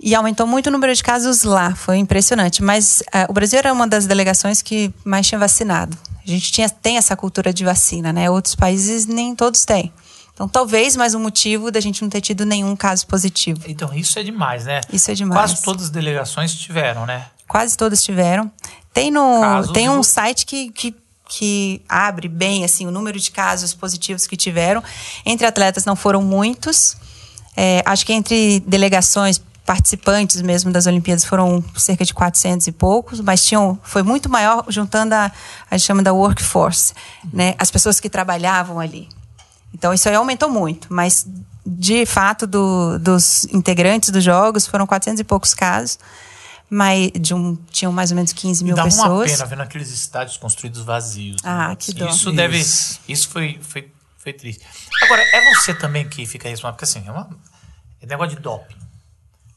E aumentou muito o número de casos lá, foi impressionante. Mas eh, o Brasil era uma das delegações que mais tinha vacinado. A gente tinha, tem essa cultura de vacina, né? Outros países nem todos têm. Então, talvez mais um motivo da gente não ter tido nenhum caso positivo. Então, isso é demais, né? Isso é demais. Quase todas as delegações tiveram, né? Quase todos tiveram. Tem, no, Casos tem um do- site que, que, que abre bem assim o número de casos positivos que tiveram. Entre atletas não foram muitos. É, acho que entre delegações, participantes mesmo das Olimpíadas foram cerca de 400 e poucos, mas tinham, foi muito maior juntando a, a gente chama da workforce, né? as pessoas que trabalhavam ali. Então isso aí aumentou muito, mas de fato do- dos integrantes dos jogos foram 400 e poucos casos, mas de um, tinham mais ou menos 15 mil Dá uma pessoas. pena vendo aqueles estádios construídos vazios. Ah, né? que dó. Isso deve. Isso. Isso foi, foi, foi triste. Agora, é você também que fica isso, porque assim, é, uma, é negócio de doping.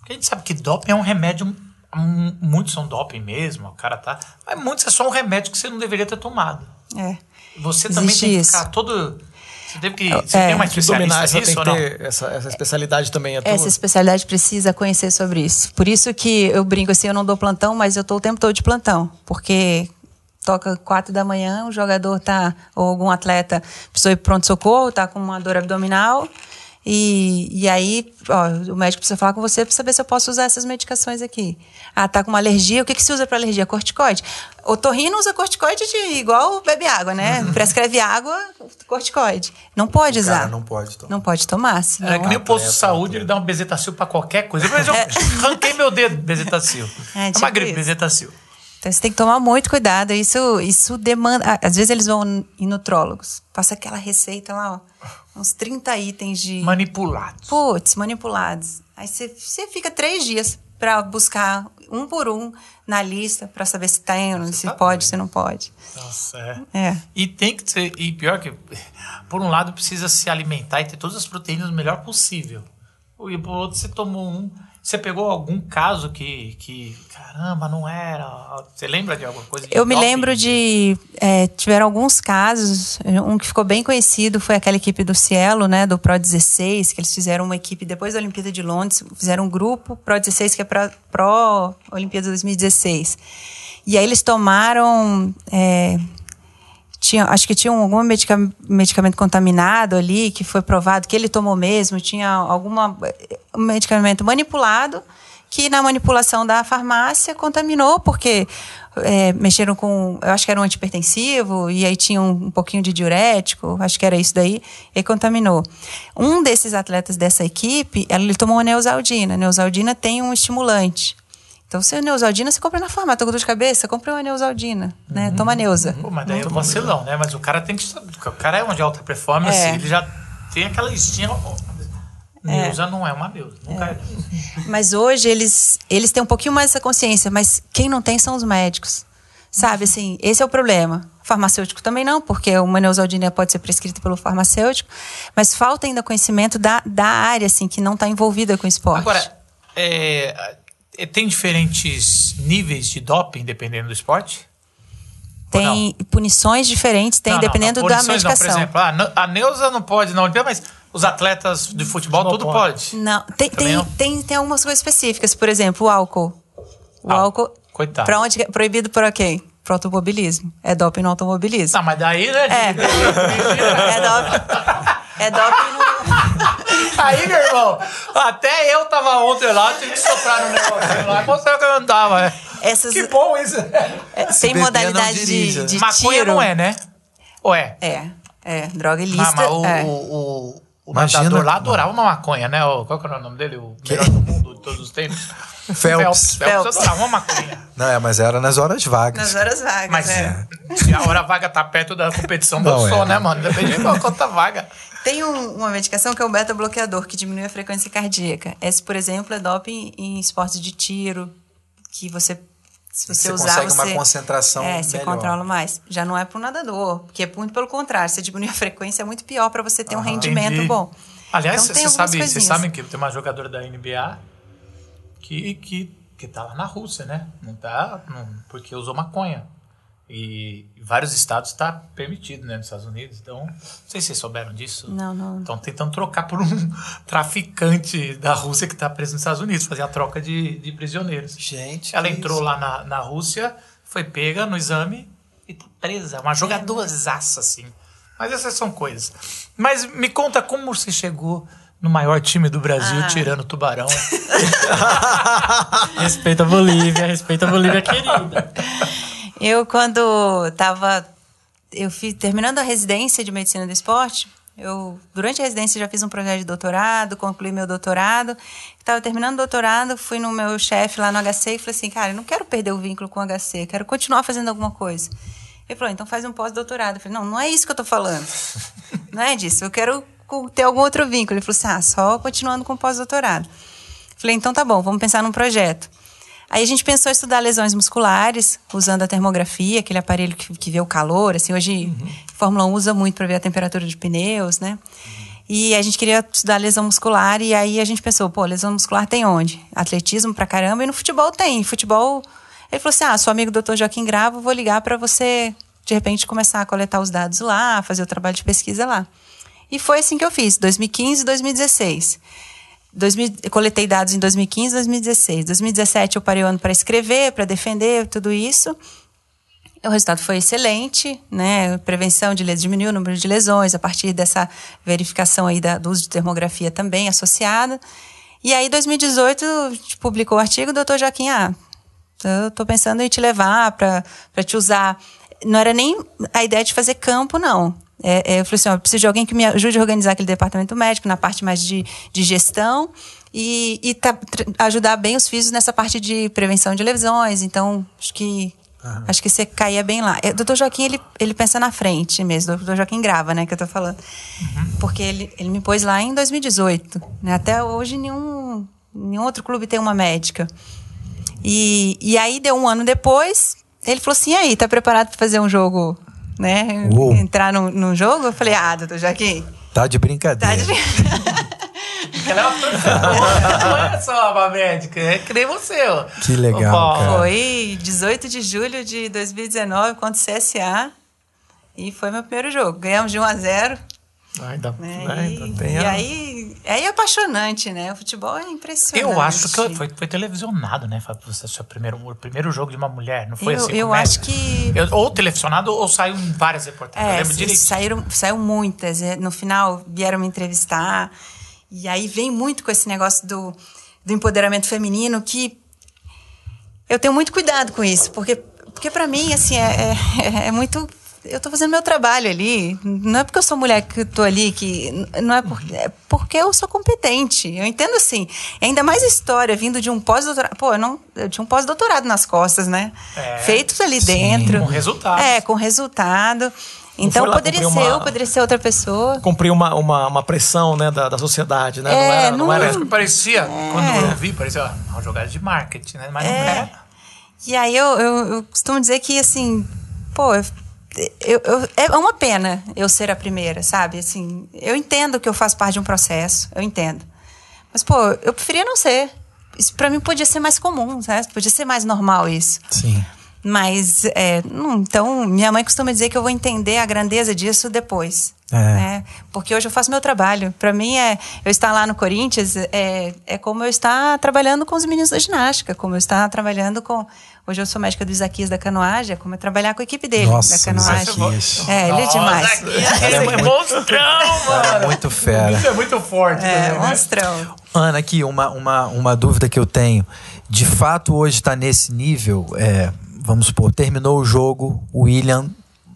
Porque a gente sabe que doping é um remédio. um- Muitos são doping mesmo, o cara tá. Mas muitos é só um remédio que você não deveria ter tomado. É. Você também Existe tem que isso. ficar todo. Você teve que. Você É. tem uma tem nisso que ou não? ter essa, essa especialidade também é tua. Essa especialidade precisa conhecer sobre isso. Por isso que eu brinco assim, eu não dou plantão, mas eu tô o tempo todo de plantão. Porque toca quatro da manhã, o jogador tá, ou algum atleta precisou ir pro pronto-socorro, tá com uma dor abdominal. E, e aí, ó, o médico precisa falar com você para saber se eu posso usar essas medicações aqui. Ah, tá com uma alergia. O que, que se usa para alergia? Corticoide. O torrino usa corticoide de igual bebe água, né? Prescreve água, corticoide. Não pode O usar. cara não pode tomar. Não pode tomar. Senão É que nem o posto de saúde, ele dá um bezetacil pra qualquer coisa. Mas eu arranquei meu dedo, bezetacil. É, É, uma tipo gripe, isso. bezetacil. Então você tem que tomar muito cuidado. Isso, isso demanda. Às vezes eles vão em nutrólogos. Passa aquela receita lá, ó, uns 30 itens de. Manipulados. Putz, manipulados. Aí você, fica três dias para buscar um por um na lista para saber se tem, se tá pode, doido. se não pode. Nossa, é. É. E tem que ser. E pior que, por um lado, precisa se alimentar e ter todas as proteínas o melhor possível. E por outro, você tomou um. Você pegou algum caso que, que. Caramba, não era. Você lembra de alguma coisa? Eu me lembro de. é, tiveram alguns casos. Um que ficou bem conhecido foi aquela equipe do Cielo, né? Do Pro 16, que eles fizeram uma equipe depois da Olimpíada de Londres, fizeram um grupo Pro 16, que é pra- Pro Olimpíada 2016. E aí eles tomaram. é, tinha, acho que tinha algum medica- medicamento contaminado ali, que foi provado que ele tomou mesmo, tinha alguma um medicamento manipulado, que na manipulação da farmácia contaminou, porque é, mexeram com, eu acho que era um antipertensivo, e aí tinha um, um pouquinho de diurético, acho que era isso daí, e contaminou. Um desses atletas dessa equipe, ele tomou a neosaldina. A neosaldina tem um estimulante. Então, se é neusaldina, você compra na farmácia. Tô com dor de cabeça, compra uma neusaldina, né? Toma neusa. Pô, mas daí é um vacilão, né? Mas o cara tem que saber. O cara é um de alta performance, É. ele já tem aquela listinha. Neuza não é uma Neuza. Nunca é. Mas hoje eles, eles têm um pouquinho mais essa consciência, mas quem não tem são os médicos. Sabe, assim, esse é o problema. Farmacêutico também não, porque uma neusaldina pode ser prescrita pelo farmacêutico, mas falta ainda conhecimento da, da área, assim, que não está envolvida com o esporte. Agora, é, é, tem diferentes níveis de doping dependendo do esporte? tem punições diferentes, tem Não, não, dependendo não, da não. medicação. Por exemplo, a Ne- a Neuza não pode na Olimpíada, mas os atletas de futebol, tudo pode. Não, tem, tem, não? tem, tem algumas coisas específicas. Por exemplo, o álcool. O Álcool. álcool. Coitado. Pra onde? é? Proibido para quem? Pro automobilismo. É doping no automobilismo. Não, mas daí, né? É. É doping. É doping no. Aí, meu irmão, até eu tava ontem lá, tive que soprar no negócio lá, mostrou que eu não tava. é. Essas, Que bom isso. é, tem modalidade de, de Maconha tiro. não é, né? Ou é? É, é. Droga Ah, ilícita. mas o, é. o, o, o Imagina- nadador lá adorava uma maconha, né? O, qual que era o nome dele? O melhor do mundo de todos os tempos. Phelps. Phelps. Phelps Phelps. adorava uma maconha. Não, é, mas era nas horas vagas. Nas horas vagas, Mas é. Se a hora vaga tá perto da competição, Não, deu sol, é. né, mano? Depende de qual conta vaga. Tem um- uma medicação que é o beta-bloqueador, que diminui a frequência cardíaca. Esse, por exemplo, é doping em esportes de tiro, que você, se você, Você usar, consegue você... uma concentração É, você melhor. controla mais. Já não é para o nadador, porque é muito pelo contrário. Você diminui a frequência, é muito pior para você ter um rendimento Entendi. bom. Aliás, Então, você sabe, vocês sabem que tem uma jogadora da NBA que, que, que tá lá na Rússia, né? Não tá. não- porque usou maconha. E vários estados está permitido, né? Nos Estados Unidos. Então, não sei se vocês souberam disso. Não, não. Estão tentando trocar por um traficante da Rússia que está preso nos Estados Unidos, fazer a troca de, de prisioneiros. Gente. Ela que entrou isso. lá na, na Rússia, foi pega no exame e tá presa. Uma jogadorazaça, assim. Mas essas são coisas. Mas me conta como você chegou no maior time do Brasil, Ah. tirando o Tubarão. Respeita a Bolívia, respeita a Bolívia querida. Eu, quando tava. Eu fiz, terminando a residência de medicina do esporte, eu, durante a residência, já fiz um projeto de doutorado, concluí meu doutorado. Estava terminando o doutorado, fui no meu chefe lá no HC e falei assim: cara, eu não quero perder o vínculo com o HC, quero continuar fazendo alguma coisa. Ele falou: então faz um pós-doutorado. Eu falei: não, não é isso que eu tô falando. não é disso, eu quero ter algum outro vínculo. Ele falou assim: ah, só continuando com o pós-doutorado. Falei: então tá bom, vamos pensar num projeto. Aí a gente pensou em estudar lesões musculares, usando a termografia, aquele aparelho que, que vê o calor. Assim, hoje, a Fórmula 1 usa muito para ver a temperatura de pneus, né? E a gente queria estudar lesão muscular, e aí a gente pensou, pô, lesão muscular tem onde? Atletismo pra caramba, e no futebol tem. Futebol. Ele falou assim: ah, sou amigo do Dr. Joaquim Gravo, vou ligar para você, de repente, começar a coletar os dados lá, fazer o trabalho de pesquisa lá. E foi assim que eu fiz, 2015 e 2016. 2000, eu coletei dados em 2015 e 2016. 2017 eu parei o ano para escrever, para defender tudo isso. O resultado foi excelente, né? Prevenção de lesões, diminuiu o número de lesões a partir dessa verificação aí da, do uso de termografia também associada. E aí, em 2018, a gente publicou o artigo, doutor Joaquim, ah, eu estou pensando em te levar para te usar. Não era nem a ideia de fazer campo, não. É, é, eu falei assim, ó, eu preciso de alguém que me ajude a organizar aquele departamento médico na parte mais de, de gestão e, e tá- ajudar bem os físicos nessa parte de prevenção de lesões. Então, acho que acho que você caía bem lá. É, O doutor Joaquim, ele, ele pensa na frente mesmo. O doutor Joaquim grava, né, que eu tô falando. Porque ele, ele me pôs lá em 2018. Né? Até hoje, nenhum, nenhum outro clube tem uma médica. E, e aí, deu um ano depois, ele falou assim, e aí, tá preparado para fazer um jogo, né? Uou. Entrar num, num jogo? Eu falei, ah, doutor Joaquim, Tá de brincadeira. tá de... Ela é uma é só uma médica, é que nem você. ó. Que legal, cara. Foi 18 de julho de 2019 contra o CSA. E foi meu primeiro jogo. Ganhamos de 1 a 0 Ainda, né? né, E, ainda tem e a- aí é apaixonante, né? O futebol é impressionante. Eu acho que foi, foi televisionado, né? Fábio? Você, seu primeiro, o primeiro jogo de uma mulher, não foi Eu- assim? eu com acho que- Eu- ou televisionado ou saiu em várias reportagens. eu É, lembro s- direito. saíram, saiu muitas. é, No final vieram me entrevistar. E aí vem muito com esse negócio do, do empoderamento feminino que eu tenho muito cuidado com isso, porque, porque para mim, assim, é, é, é muito. Eu tô fazendo meu trabalho ali. Não é porque eu sou mulher que eu tô ali, que. Não é porque, é porque eu sou competente. Eu entendo assim. E ainda mais história vindo de um pós-doutorado. Pô, eu, não, eu tinha um pós-doutorado nas costas, né? É, Feitos ali sim, dentro. com resultados. É, com resultado. Então lá poderia ser uma- eu, poderia ser outra pessoa. cumprir uma, uma, uma pressão né, da, da sociedade, né? É, não era, não não- era parecia, É. quando eu vi, parecia uma jogada de marketing, né? Mas não era. E aí eu, eu, eu costumo dizer que, assim, pô, eu, eu- eu- é uma pena eu ser a primeira, sabe? Assim, eu entendo que eu faço parte de um processo, eu entendo. Mas, pô, eu preferia não ser. Isso pra mim podia ser mais comum, sabe? Podia ser mais normal isso. Sim. Mas, é, então, minha mãe costuma dizer que eu vou entender a grandeza disso depois. É. né? Porque hoje eu faço meu trabalho. Para mim, é, eu estar lá no Corinthians é, é como eu estar trabalhando com os meninos da ginástica, como eu estar trabalhando com. Hoje eu sou médica do Isaquias da canoagem, é como eu trabalhar com a equipe dele Nossa, da canoagem. Isaquias. É, ele é demais. Ele é monstrão, Cara, mano. muito fera. Isso é muito forte. É, também, né? monstrão. Ana, aqui uma, uma, uma dúvida que eu tenho. De fato, hoje está nesse nível. é, vamos supor, terminou o jogo, o William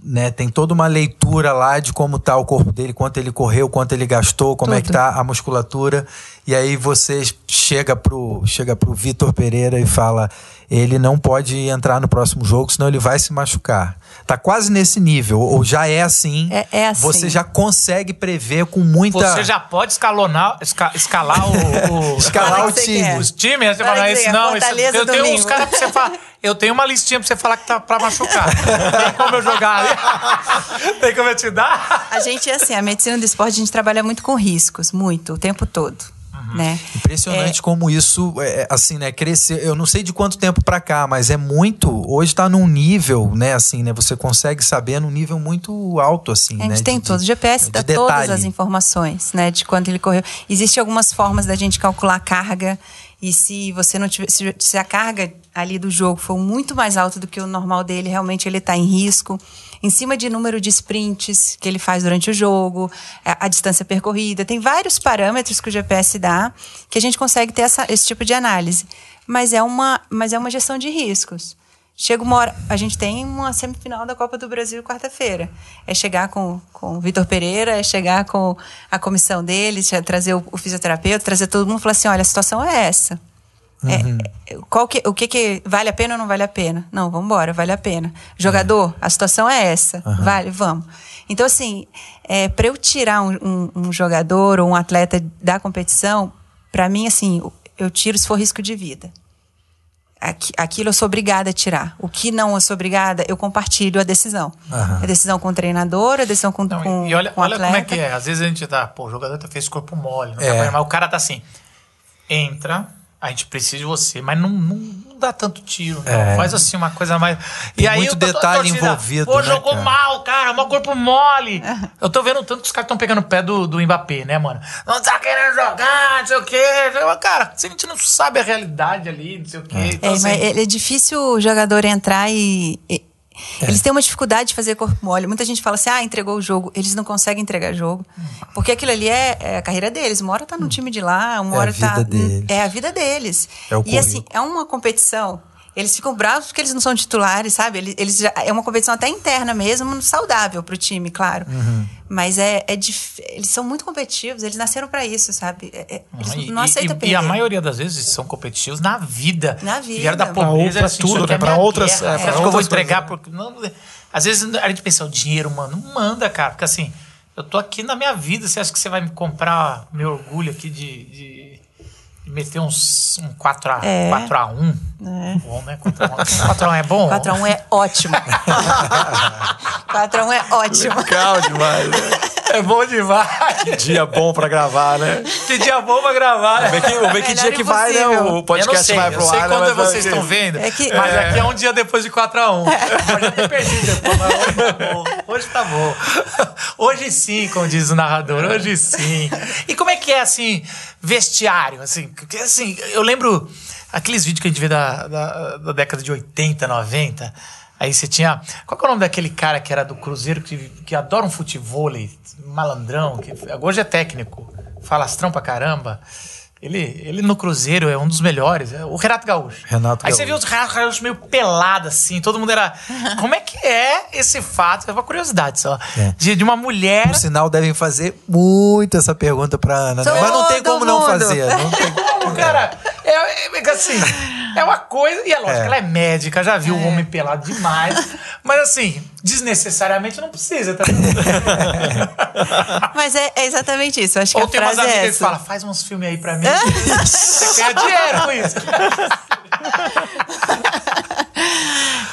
né, tem toda uma leitura lá de como tá o corpo dele, quanto ele correu, quanto ele gastou, como é que Tudo. tá a musculatura. E aí você chega pro, chega pro Vitor Pereira e fala: ele não pode entrar no próximo jogo, senão ele vai se machucar. Tá quase nesse nível. Ou já é assim. É- é assim. Você já consegue prever com muita. Você já pode escalonar, esca- escalar o, o- Escalar o time. os times. Você Fala esse não, esse, eu tenho uns caras pra você falar. Eu tenho uma listinha pra você falar que tá pra machucar. Tem como eu jogar ali? Tem como eu te dar? A gente, assim, a medicina do esporte, a gente trabalha muito com riscos, muito, o tempo todo. Né? Impressionante como isso, é, assim, né, cresceu. Eu não sei de quanto tempo pra cá, mas é muito. Hoje tá num nível, né, assim, né, você consegue saber num nível muito alto, assim, A gente né, tem de- todos. O GPS de dá todas as informações, né? De quanto ele correu. Existem algumas formas da gente calcular a carga. E se você não tiver. Se, se a carga ali do jogo for muito mais alta do que o normal dele, realmente ele está em risco. Em cima de número de sprints que ele faz durante o jogo, a, a distância percorrida. Tem vários parâmetros que o GPS dá que a gente consegue ter essa- esse tipo de análise. Mas é, uma, mas é uma gestão de riscos. Chega uma hora. A gente tem uma semifinal da Copa do Brasil quarta-feira. É chegar com, com o Vitor Pereira, é chegar com a comissão deles, é trazer o, o fisioterapeuta, trazer todo mundo e falar assim: olha, a situação é essa. É, é, qual que, o que, que vale a pena ou não vale a pena? Não, vamos embora, vale a pena. Jogador, a situação é essa, vale, vamos. Então, assim, é, para eu tirar um, um- um jogador ou um atleta da competição, para mim, assim, eu tiro se for risco de vida. Aqui- Aquilo eu sou obrigada a tirar. O que não eu sou obrigada, eu compartilho a decisão. Aham. A decisão com o treinador, a decisão com, Não, com, e olha, com o olha como é atleta. que é. Às vezes a gente tá, pô, o jogador tá fez corpo mole, não É. tá, mas o cara tá assim, entra, a gente precisa de você, mas não, não, não dá tanto tiro, não. É. Faz assim uma coisa mais. Tem e aí muito eu detalhe torcida, envolvido, Pô, né, jogou cara? mal, cara, mal corpo mole. Eu tô vendo tanto que os caras estão pegando o pé do, do Mbappé, né, mano? Não tá querendo jogar, não sei o quê. Cara, se a gente não sabe a realidade ali, não sei o quê. É, Então, mas assim, é, é difícil o jogador entrar e. e- Eles têm uma dificuldade de fazer corpo mole. Muita gente fala assim: ah, entregou o jogo. Eles não conseguem entregar jogo. Porque aquilo ali é, é a carreira deles. Uma hora tá no time de lá, uma É a hora tá. vida deles. É a vida deles. É o e assim, é uma competição. Eles ficam bravos porque eles não são titulares, sabe? Eles, eles já- é uma competição até interna mesmo, saudável pro time, claro. Uhum. Mas é, é dif- eles são muito competitivos, eles nasceram para isso, sabe? É- é- eles E- não e- aceitam e, perder. e a maioria das vezes são competitivos na vida. Na vida. Vieram da pobreza, pra assim, tudo, né? é Pra minha outras- é, pra que eu vou entregar coisas. porque não, às vezes a gente pensa o dinheiro, mano, não manda, cara, porque assim, eu tô aqui na minha vida, você acha que você vai me comprar meu orgulho aqui de, de- de meter uns um 4 a, É. 4 a 1? Bom, né? 4 a 1. 4 a 1 é bom? 4x1 é ótimo. 4x1 é ótimo. Legal demais, né? É bom demais. Dia bom pra gravar, né? que dia bom pra gravar. né? Vamos ver que, vamos ver que dia que vai, né? O eu podcast sei, vai eu pro sei ar. quando né? Mas vocês estão vendo. É que- mas É. aqui é um dia depois de 4x1. Eu já me perdi depois, mas hoje tá bom. Hoje tá bom. Hoje sim, como diz o narrador, hoje sim. E como é que é, assim, vestiário? Assim, porque, assim eu lembro aqueles vídeos que a gente vê da, da, da década de 80, 90. Aí você tinha. Qual que é o nome daquele cara que era do Cruzeiro, que, que adora um futevôlei, malandrão, que hoje é técnico, falastrão pra caramba. Ele, ele no Cruzeiro é um dos melhores, é o Renato Gaúcho. Renato Aí você viu Gaúcho. os Renato Gaúcho meio pelado, assim, todo mundo era. Como é que é esse fato? É uma curiosidade só. É. De, de uma mulher. Por sinal, devem fazer muito essa pergunta pra Ana. né? Mas não tem como não mundo. fazer. Não tem Como, cara? É, é, é assim, é uma coisa. E é lógico, É. ela é médica, já viu um homem pelado demais. Mas assim, desnecessariamente não precisa, tá? Mas é, é exatamente isso. Acho que Ou a tem umas é amigas que falam, faz uns filmes aí pra mim. Você ganha dinheiro com isso.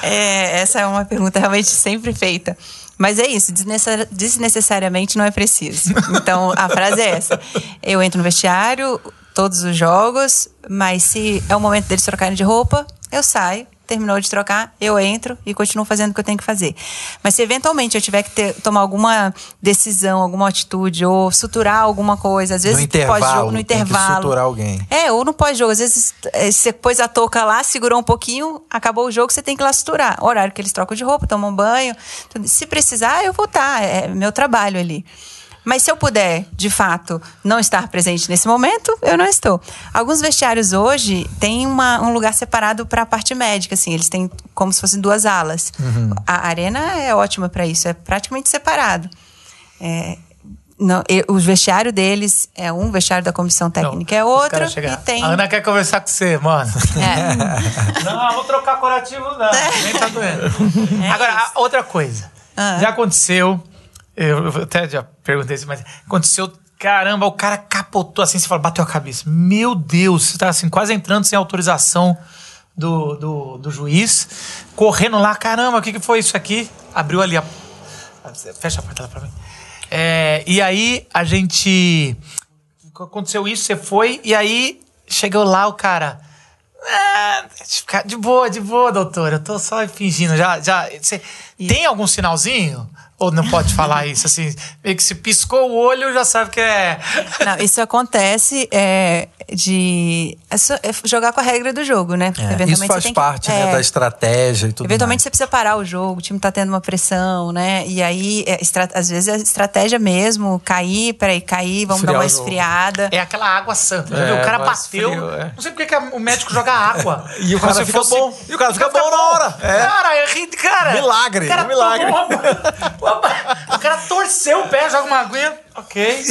É, essa é uma pergunta realmente sempre feita. Mas é isso, desnecessari- desnecessariamente não é preciso. Então, a frase é essa. Eu entro no vestiário, todos os jogos, mas se é o momento deles trocarem de roupa, eu saio. Terminou de trocar, eu entro e continuo fazendo o que eu tenho que fazer. Mas se eventualmente eu tiver que ter- tomar alguma decisão, alguma atitude, ou suturar alguma coisa, às vezes intervalo, pós-jogo, no intervalo. suturar alguém. É, ou no pós-jogo. Às vezes eh, você pôs a touca lá, segurou um pouquinho, acabou o jogo, você tem que ir lá suturar. Horário que eles trocam de roupa, tomam banho. Se precisar, eu vou estar. É meu trabalho ali. Mas se eu puder, de fato, não estar presente nesse momento, eu não estou. Alguns vestiários hoje têm uma- um lugar separado para a parte médica, assim, eles têm como se fossem duas alas. A arena é ótima para isso, é praticamente separado. É, Não, e- o vestiário deles é um, o vestiário da comissão técnica é Os outro. E tem. A Ana quer conversar com você, mano. É. Não, vou trocar curativo, não. Nem tá doendo. Agora, a- outra coisa. Ah. Já aconteceu. Eu, eu até já perguntei isso, mas aconteceu. Caramba, o cara capotou assim, você fala, bateu a cabeça. Meu Deus, você tá assim, quase entrando sem autorização do, do, do juiz, correndo lá, caramba, o que, que foi isso aqui? Abriu ali a. Fecha a porta lá pra mim. É, e aí a gente. Aconteceu isso, você foi, e aí chegou lá o cara. "Ah, de boa, de boa, doutor. Eu tô só fingindo. Já, já, você tem algum sinalzinho? Ou não pode falar isso? Assim, meio que se piscou o olho, já sabe que é. Não, isso acontece é, de é só- é jogar com a regra do jogo, né? É, eventualmente isso você faz tem que- parte né, é, da estratégia e tudo Eventualmente mais. você precisa parar o jogo, o time tá tendo uma pressão, né? E aí, é, estra- às vezes é estratégia mesmo, cair, peraí, cair, vamos Esfriar dar uma esfriada. É aquela água santa. É, o cara bateu. frio, é. Não sei porque que o médico joga água. E o cara se fica bom. E o cara fica bom na hora. É. Cara, é ri- cara. Milagre, cara um milagre. o cara torceu o pé, joga uma aguinha. Ok.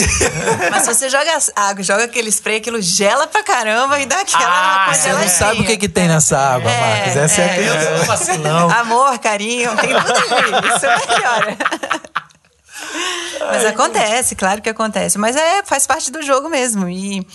Mas se você joga água, joga aquele spray, aquilo gela pra caramba e dá aquela Ah, Você não sabe o que, que tem nessa água, É, Marcos. Essa é, a é. sou vacilão. Amor, carinho, tem tudo ali. Isso é melhor. Mas acontece, claro que acontece. Mas é, faz parte do jogo mesmo. E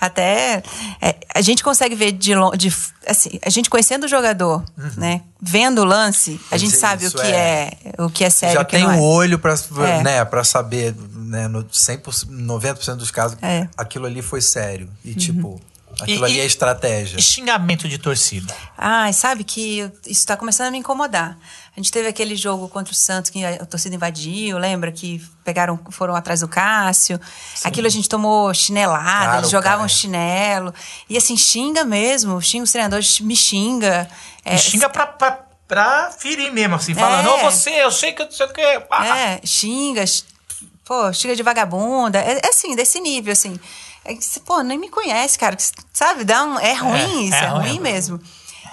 até é, a gente consegue ver de longe. Assim, a gente conhecendo o jogador, né? Vendo o lance, a gente sabe o que é- é. o que é sério. Já o tem não é. o olho pra, É. né, pra saber, né, no 100%, 90% dos casos, É. Uhum. aquilo ali foi sério. E, tipo, aquilo E- ali é estratégia. E xingamento de torcida. Ai, sabe que isso está começando a me incomodar. A gente teve aquele jogo contra o Santos que a torcida invadiu, lembra? Que pegaram, foram atrás do Cássio. Aquilo a gente tomou chinelada, Claro, eles jogavam cara. chinelo. E assim, xinga mesmo, xinga os treinadores, me xinga. É, E xinga pra, pra, pra ferir mesmo, assim, falando, É. ô você, eu sei que eu não sei o que. É, xinga, pô, xinga de vagabunda. É, é assim, desse nível, assim. É pô, nem me conhece, cara. Sabe, dá um, é ruim isso, é é, ruim. ruim mesmo.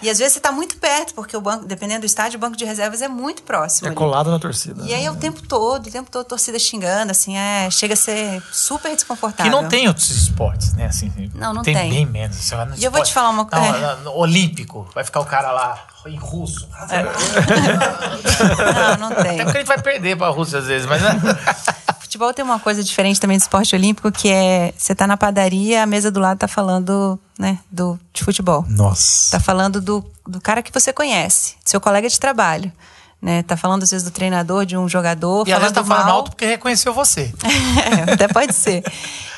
E às vezes você tá muito perto, porque o banco, dependendo do estádio, o banco de reservas é muito próximo. É ali. colado na torcida. E aí é o tempo todo, o tempo todo, a torcida xingando, assim, é, chega a ser super Que desconfortável. não tem outros esportes, né? Assim, Não, não tem. tem. bem menos. E eu vou te falar uma coisa. no Olímpico, vai ficar o cara lá em russo. Não, não tem. Até porque a gente vai perder pra Rússia às vezes, mas. né? Futebol tem uma coisa diferente também do esporte olímpico, que é você tá na padaria, a mesa do lado tá falando, né, do, de futebol. Nossa. Tá falando do, do cara que você conhece, do seu colega de trabalho. Né? Tá falando, às vezes, do treinador, de um jogador. E falando tá falando mal. alto porque reconheceu você. É, até pode ser.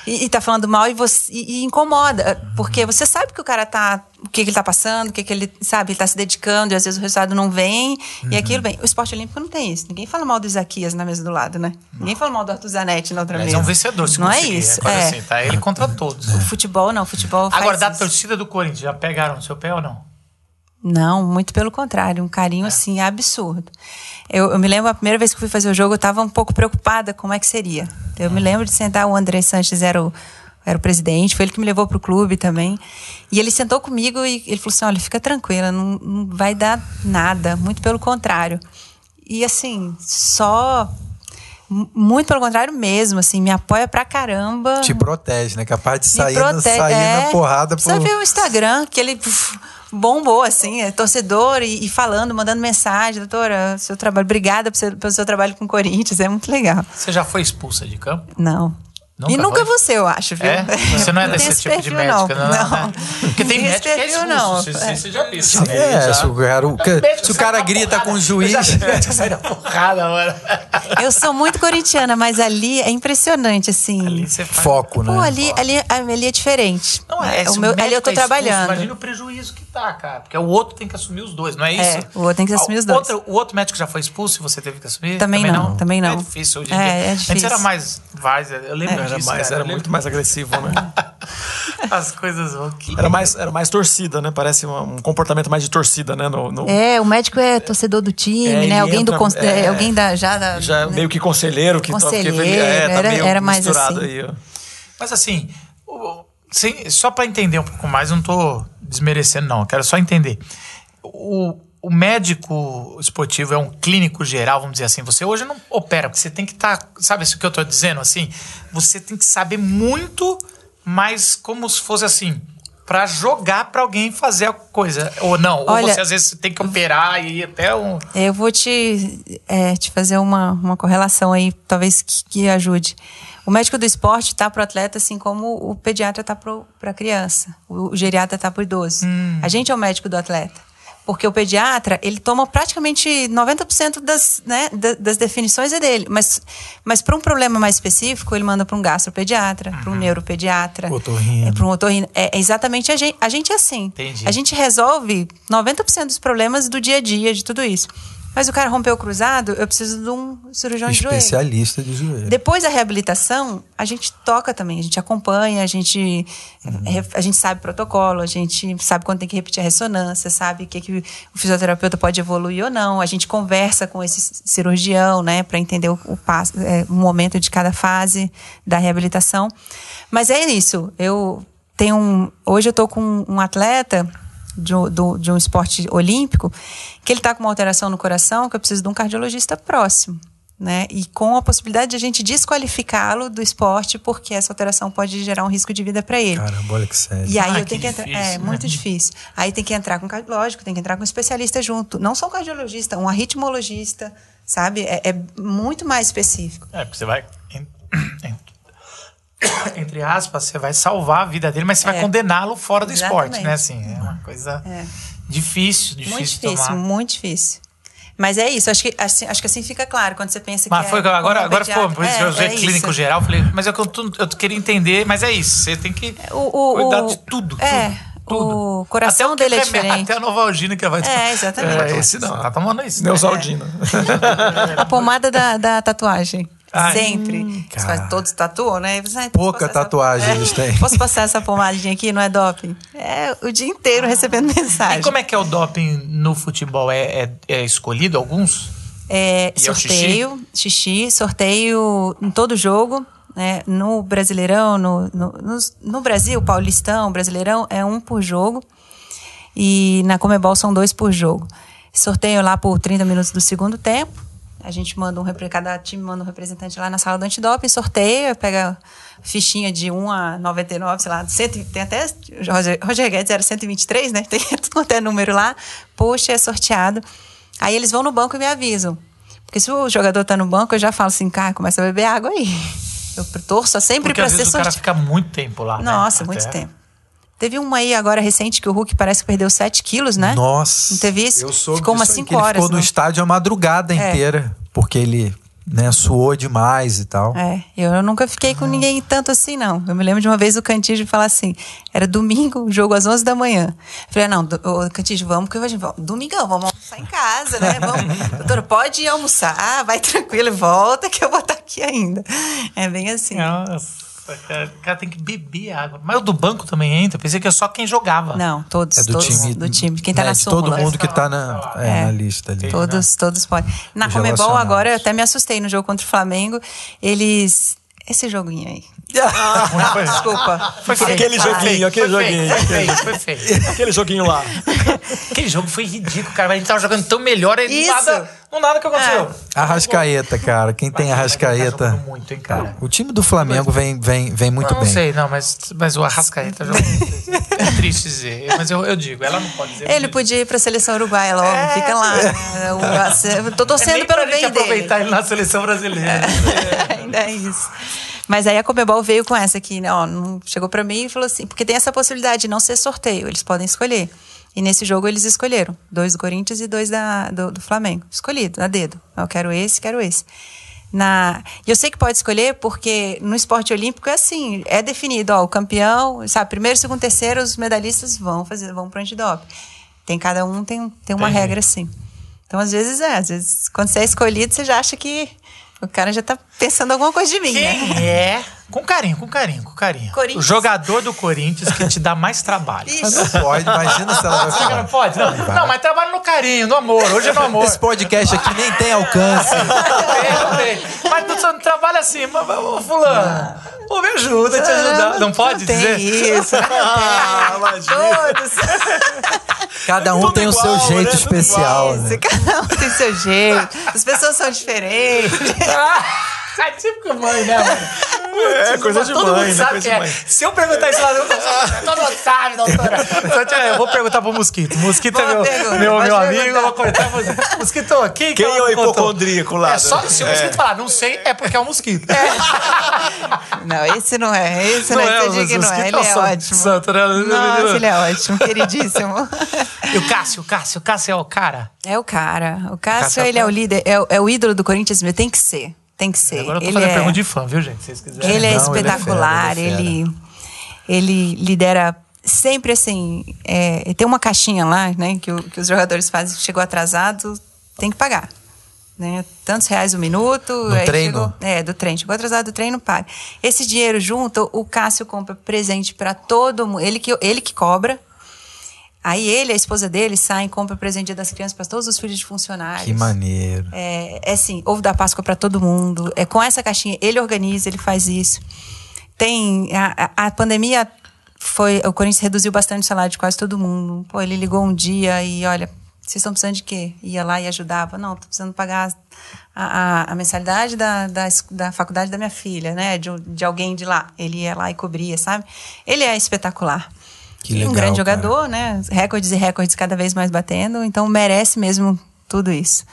E, e tá falando mal e, você, e, e incomoda, porque você sabe que o cara tá. O que, que ele tá passando, o que, que ele, sabe, ele tá se dedicando, e às vezes o resultado não vem. E aquilo, bem, o esporte olímpico não tem isso. Ninguém fala mal do Isaquias na mesa do lado, né? Ninguém fala mal do Arthur Zanetti na outra Mas mesa. é um vencedor, se Não é isso. É. assim, tá ele contra todos. O futebol, não. O futebol Agora, da isso. torcida do Corinthians, já pegaram no seu pé ou não? Não, muito pelo contrário, um É. carinho assim absurdo. Eu, eu me lembro a primeira vez que fui fazer o jogo, eu estava um pouco preocupada como é que seria. Eu me lembro de sentar, o André Sanches era o, era o presidente, foi ele que me levou para o clube também. E ele sentou comigo e ele falou assim: olha, fica tranquila, não, não vai dar nada, muito pelo contrário. E assim, só. Muito pelo contrário mesmo, assim, me apoia pra caramba. Te protege, né? Capaz de sair, na, prote- sair é. na porrada Você por... viu o Instagram, que ele puf, bombou, assim, é torcedor e, e falando, mandando mensagem, doutora, seu trabalho, obrigada pelo seu, pelo seu trabalho com o Corinthians, é muito legal. Você já foi expulsa de campo? Não. Nunca e nunca foi? você, eu acho, viu? É? Você não é desse esse tipo de médica, não. não. né? Porque tem médico que é expulso. não. Você, É. você já viu. É, se o, cara, o se o sai cara grita porrada. com o Eu juiz... já vi médico sair na porrada, mano. Eu sou muito corintiana, mas ali é impressionante, assim. Ali você faz- Foco, né? Pô, ali, ali, ali é diferente. Não é, o se meu, ali eu tô é expulso, trabalhando. Imagina o prejuízo que tá, cara. Porque o outro tem que assumir os dois, não é É, isso? o outro tem que assumir Ah, os dois. Outro, o outro médico já foi expulso e você teve que assumir? Também não, também não. É difícil hoje em É, dia. é Antes era mais eu lembro Era, disso, mais, cara. era lembro muito mais agressivo, né? As coisas vão que... Era mais, era mais torcida, né? Parece uma- um comportamento mais de torcida, né? No, no- É, o médico é torcedor do time, É, né? Alguém do entra- cons- é, é. alguém da já da Já meio que conselheiro que Conselheiro, que, é, tá era- meio era mais misturado assim. aí, ó. Mas assim, o- sem- só pra entender um pouco mais, eu não tô desmerecendo, não. Quero só entender. O, o médico esportivo é um clínico geral, vamos dizer assim. Você hoje não opera, porque você tem que estar. sabe isso que eu tô dizendo? Assim, você tem que saber muito, mas como se fosse assim. Pra jogar pra alguém fazer a coisa. Ou não. ou Olha- você às vezes tem que operar e ir até um. Eu vou te, é, te fazer uma, uma correlação aí, talvez que, que ajude. O médico do esporte está para o atleta, assim como o pediatra está para a criança, o, o geriatra está para o idoso. A gente é o médico do atleta. Porque o pediatra, ele toma praticamente 90% das, né, da- das definições é dele. Mas, mas para um problema mais específico, ele manda para um gastropediatra, para um neuropediatra. Otorrino. É, para um otorrino. É exatamente a gente. A gente é assim. Entendi. A gente resolve 90% dos problemas do dia a dia, de tudo isso. Mas o cara rompeu o cruzado, eu preciso de um cirurgião de joelho. Especialista de joelho. Depois da reabilitação, a gente toca também, a gente acompanha, a gente, a gente sabe protocolo, a gente sabe quando tem que repetir a ressonância, sabe o que, que o fisioterapeuta pode evoluir ou não. A gente conversa com esse cirurgião, né, para entender o, o, passo, é, o momento de cada fase da reabilitação. Mas é isso. Eu tenho um, hoje eu tô com um atleta de, um- do- de um esporte olímpico que ele está com uma alteração no coração que eu preciso de um cardiologista próximo. Né? E com a possibilidade de a gente desqualificá-lo do esporte, porque essa alteração pode gerar um risco de vida para ele. Caramba, olha que sério. E aí Ah, eu que tenho que entrar. difícil, É, né? muito difícil. Aí tem que entrar com cardiológico, tem que entrar com um especialista junto. Não só um cardiologista, um arritmologista, sabe? É, é muito mais específico. É, porque você vai. en- en- Entre aspas, você vai salvar a vida dele, mas você vai É. condená-lo fora do esporte, Exatamente. né? Assim, é uma coisa É. difícil, difícil, muito difícil, tomar. muito difícil. Mas é isso, acho que assim, acho que assim fica claro quando você pensa Mas que. foi é, agora, agora ficou, por isso é, que eu usei é clínico isso. geral, falei, mas é que eu, tu- eu queria entender, mas é isso, você tem que O- o- cuidar o- de tudo, é, tudo, tudo. o coração Até dele é diferente. Até a Novalgina que vai É, exatamente. É, esse não, tá tomando isso. né? Neusaldina. A pomada da, da tatuagem. Ai, Sempre. Você faz- todos tatuam, né? Você, "Ah, Pouca passar essa- tatuagem eles têm. Posso passar essa pomadinha aqui? Não é doping? É o dia inteiro recebendo mensagem. E como é que é o doping no futebol? É, é- é escolhido alguns? É, E é sorteio, xixi? sorteio em todo jogo. Né? No Brasileirão, no, no, nos- no Brasil, Paulistão, Brasileirão, é um por jogo. E na Comebol são dois por jogo. Sorteio lá por 30 minutos do segundo tempo. A gente manda um cada time manda um representante lá na sala do antidoping, sorteia, pega fichinha de 1 a 99, sei lá, 100, tem até Roger, Roger Guedes era 123, né? Tem tudo quanto é número lá. Puxa, é sorteado. Aí eles vão no banco e me avisam. Porque se o jogador tá no banco, eu já falo assim, cara, começa a beber água aí. Eu torço sempre Porque para às ser vezes o cara sorteado. fica muito tempo lá. né? Nossa, Até- muito tempo. Teve uma aí agora recente que o Hulk parece que perdeu 7 quilos, né? Nossa. Não teve isso? Eu soube Ficou umas disso aí, cinco que ele horas, ficou no né? estádio a madrugada É. inteira. Porque ele né, suou demais e tal. É, eu nunca fiquei com ninguém tanto assim, não. Eu me lembro de uma vez o Cantígio falar assim: era domingo, jogo às 11 da manhã. Eu falei: ah, não, ô, Cantígio, vamos, que hoje vamos. Domingão, vamos almoçar em casa, né? Vamos. Doutora, pode ir almoçar, Ah, vai tranquilo, volta que eu vou estar aqui ainda. É bem assim. Nossa, cara, o cara tem que beber água. Mas o do banco também entra. Pensei que é só quem jogava. Não, todos, É do todos time. do time. Quem tá né, na de súmula. todo mundo que tá na, é, É. na lista ali. Todos, todos podem. Na Comebol agora, eu até me assustei no jogo contra o Flamengo. Eles. Esse joguinho aí. Desculpa. Foi Queria Aquele joguinho, aquele Foi feio, joguinho. Foi feio, foi feio. Aquele joguinho lá. Aquele jogo foi ridículo, cara. A gente tava jogando tão melhor e Isso. nada, não nada que aconteceu. Arrascaeta, cara. Quem tem Tá Arrascaeta. muito, hein, cara. O time do Flamengo vem, vem, vem muito não, não bem. sei, não, mas, mas o Arrascaeta joga muito. É triste dizer, mas eu, eu digo, ela não pode dizer. Ele podia ir pra seleção uruguaia logo, fica lá. Eu- eu Tô É torcendo pra pelo gente bem dele. aproveitar ele na seleção brasileira. Ainda é isso. Mas aí a Comebol veio com essa aqui, né? Ó, não, chegou pra mim e falou assim, porque tem essa possibilidade de não ser sorteio, eles podem escolher. E nesse jogo eles escolheram, dois do Corinthians e dois da, do, do Flamengo. Escolhido, a dedo. Eu quero esse, quero esse. Na, e eu sei que pode escolher porque no esporte olímpico é assim, é definido, ó, o campeão, sabe, primeiro, segundo, terceiro, os medalhistas vão fazer, vão pro antidoping. Tem cada um tem, tem uma Entendi. regra assim. Então, às vezes é, às vezes quando você é escolhido, você já acha que o cara já tá pensando alguma coisa de mim, né? Quem é? Com carinho, com carinho, com carinho. Corinthians. O jogador do Corinthians que te dá mais trabalho. Ixi. Mas não pode, imagina se ela vai Você não falar. pode? Não, não, mas trabalho no carinho, no amor. Hoje é no amor. Esse podcast aqui nem tem alcance. Eu sei, eu sei. Mas tu só não trabalha assim, mas, mas, ô, fulano, pô, me ajuda, te ajudar. Não pode não tem dizer? isso. Ah, imagina. Todos. Cada um Tudo tem o igual, seu jeito né? Especial. né? Isso, cada um tem seu jeito. As pessoas são diferentes. É típico mãe, né, mano? É, coisa de Todo mãe, mundo né? sabe que é. mãe. Se eu perguntar isso lá, eu todo mundo sabe, doutora. Eu vou perguntar pro Mosquito. Mosquito é Boa meu, pergunta, meu, pode meu amigo, perguntar. eu vou cortar. você. Mosquito, quem, que Quem é o contou? hipocondríaco lá? É só se o mosquito falar, não sei, é porque é o mosquito. Não, esse não é. Esse não, é. o Você diga que não é. Ele é o ótimo. Santo, né? Nossa, ele é ótimo, queridíssimo. E o Cássio, o Cássio, o Cássio é o cara. É o cara. O Cássio Cássio, é ele é o líder, é, o- é o ídolo do Corinthians, mesmo. tem que ser. Tem que ser. Agora eu tô ele fazendo é, pergunta de fã, viu, gente? Se vocês quiserem. ele é Não, ele é espetacular, fera, ele é ele, lidera sempre assim. É, tem uma caixinha lá, né, que, o- que os jogadores fazem, chegou atrasado, tem que pagar. Né? Tantos reais o minuto. aí treino? chegou- é, do treino. Chegou atrasado do treino, paga. Esse dinheiro junto, o Cássio compra presente para todo mundo. Ele que, ele que cobra. Aí ele, a esposa dele, saem e compra presente das crianças para todos os filhos de funcionários. Que maneiro. É, é assim, ovo da Páscoa para todo mundo. É com essa caixinha, ele organiza, ele faz isso. Tem a, a- a pandemia foi, o Corinthians reduziu bastante o salário de quase todo mundo. Pô, ele ligou um dia e olha, vocês estão precisando de quê? Ia lá e ajudava. Não, tô precisando pagar a, a, a mensalidade da, da, da faculdade da minha filha, né? De, de alguém de lá. Ele ia lá e cobria, sabe? Ele é espetacular. Que E legal, um grande cara. jogador, né? Recordes e recordes cada vez mais batendo, então merece mesmo tudo isso.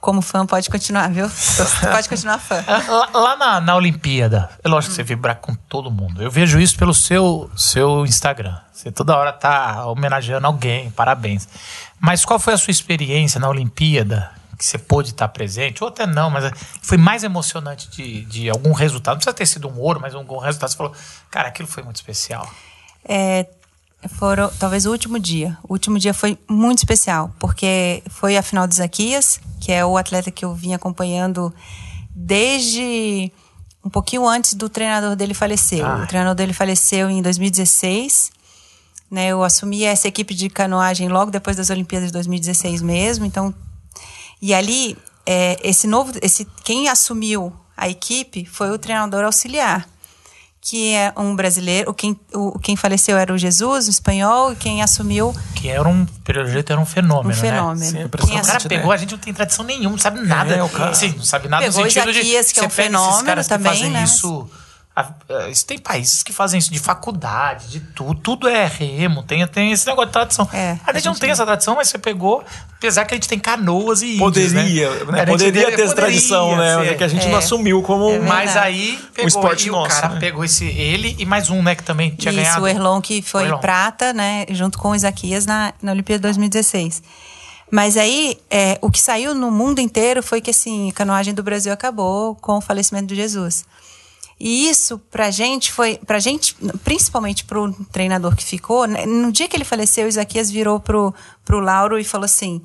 Como fã, pode continuar, viu? Pode continuar fã. Lá, lá na, na Olimpíada, é lógico que você vibrar com todo mundo. Eu vejo isso pelo seu, seu Instagram. Você toda hora tá homenageando alguém, parabéns. Mas qual foi a sua experiência na Olimpíada? Que você pôde estar presente, ou até não, mas foi mais emocionante de, de algum resultado. Não precisa ter sido um ouro, mas algum resultado. Você falou, cara, aquilo foi muito especial. É, foram talvez o último dia. O último dia foi muito especial, porque foi a final de Zaquias, que é o atleta que eu vim acompanhando desde um pouquinho antes do treinador dele falecer. Ah. O treinador dele faleceu em 2016. Né, eu assumi essa equipe de canoagem logo depois das Olimpíadas de 2016 mesmo. Então, e ali é, esse novo, esse quem assumiu a equipe foi o treinador auxiliar que é um brasileiro. Quem, o, quem faleceu era o Jesus, o espanhol, e quem assumiu Que era um, pelo jeito, era um fenômeno, um fenômeno. né? Sim, Quem O cara pegou, a gente não tem tradição nenhuma, não sabe nada. É, o cara- Sim, não sabe nada Pegou no sentido Isaquias, de. que é um você pega esses fenômeno caras que também, fazem né? isso. A- a- isso tem países que fazem isso de faculdade, de tudo. Tudo é remo, tem, tem esse negócio de tradição. É, a gente não tem essa tradição, mas você pegou, apesar que a gente tem canoas e. índios, Poderia, né? né? A gente Poderia deve- ter essa tradição, né? ser. É que a gente É. não assumiu como. É Mas aí pegou esporte e o nosso, cara né? pegou esse ele e mais um, né, que também tinha Isso, ganhado. o Erlon que foi O Erlon. prata, né, junto com o Isaquias na, na Olimpíada 2016. Mas aí, é, o que saiu no mundo inteiro foi que, assim, a canoagem do Brasil acabou com o falecimento de Jesus. E isso, pra gente, foi. Pra gente, principalmente pro treinador que ficou, né, no dia que ele faleceu, o Isaquias virou pro, pro Lauro e falou assim: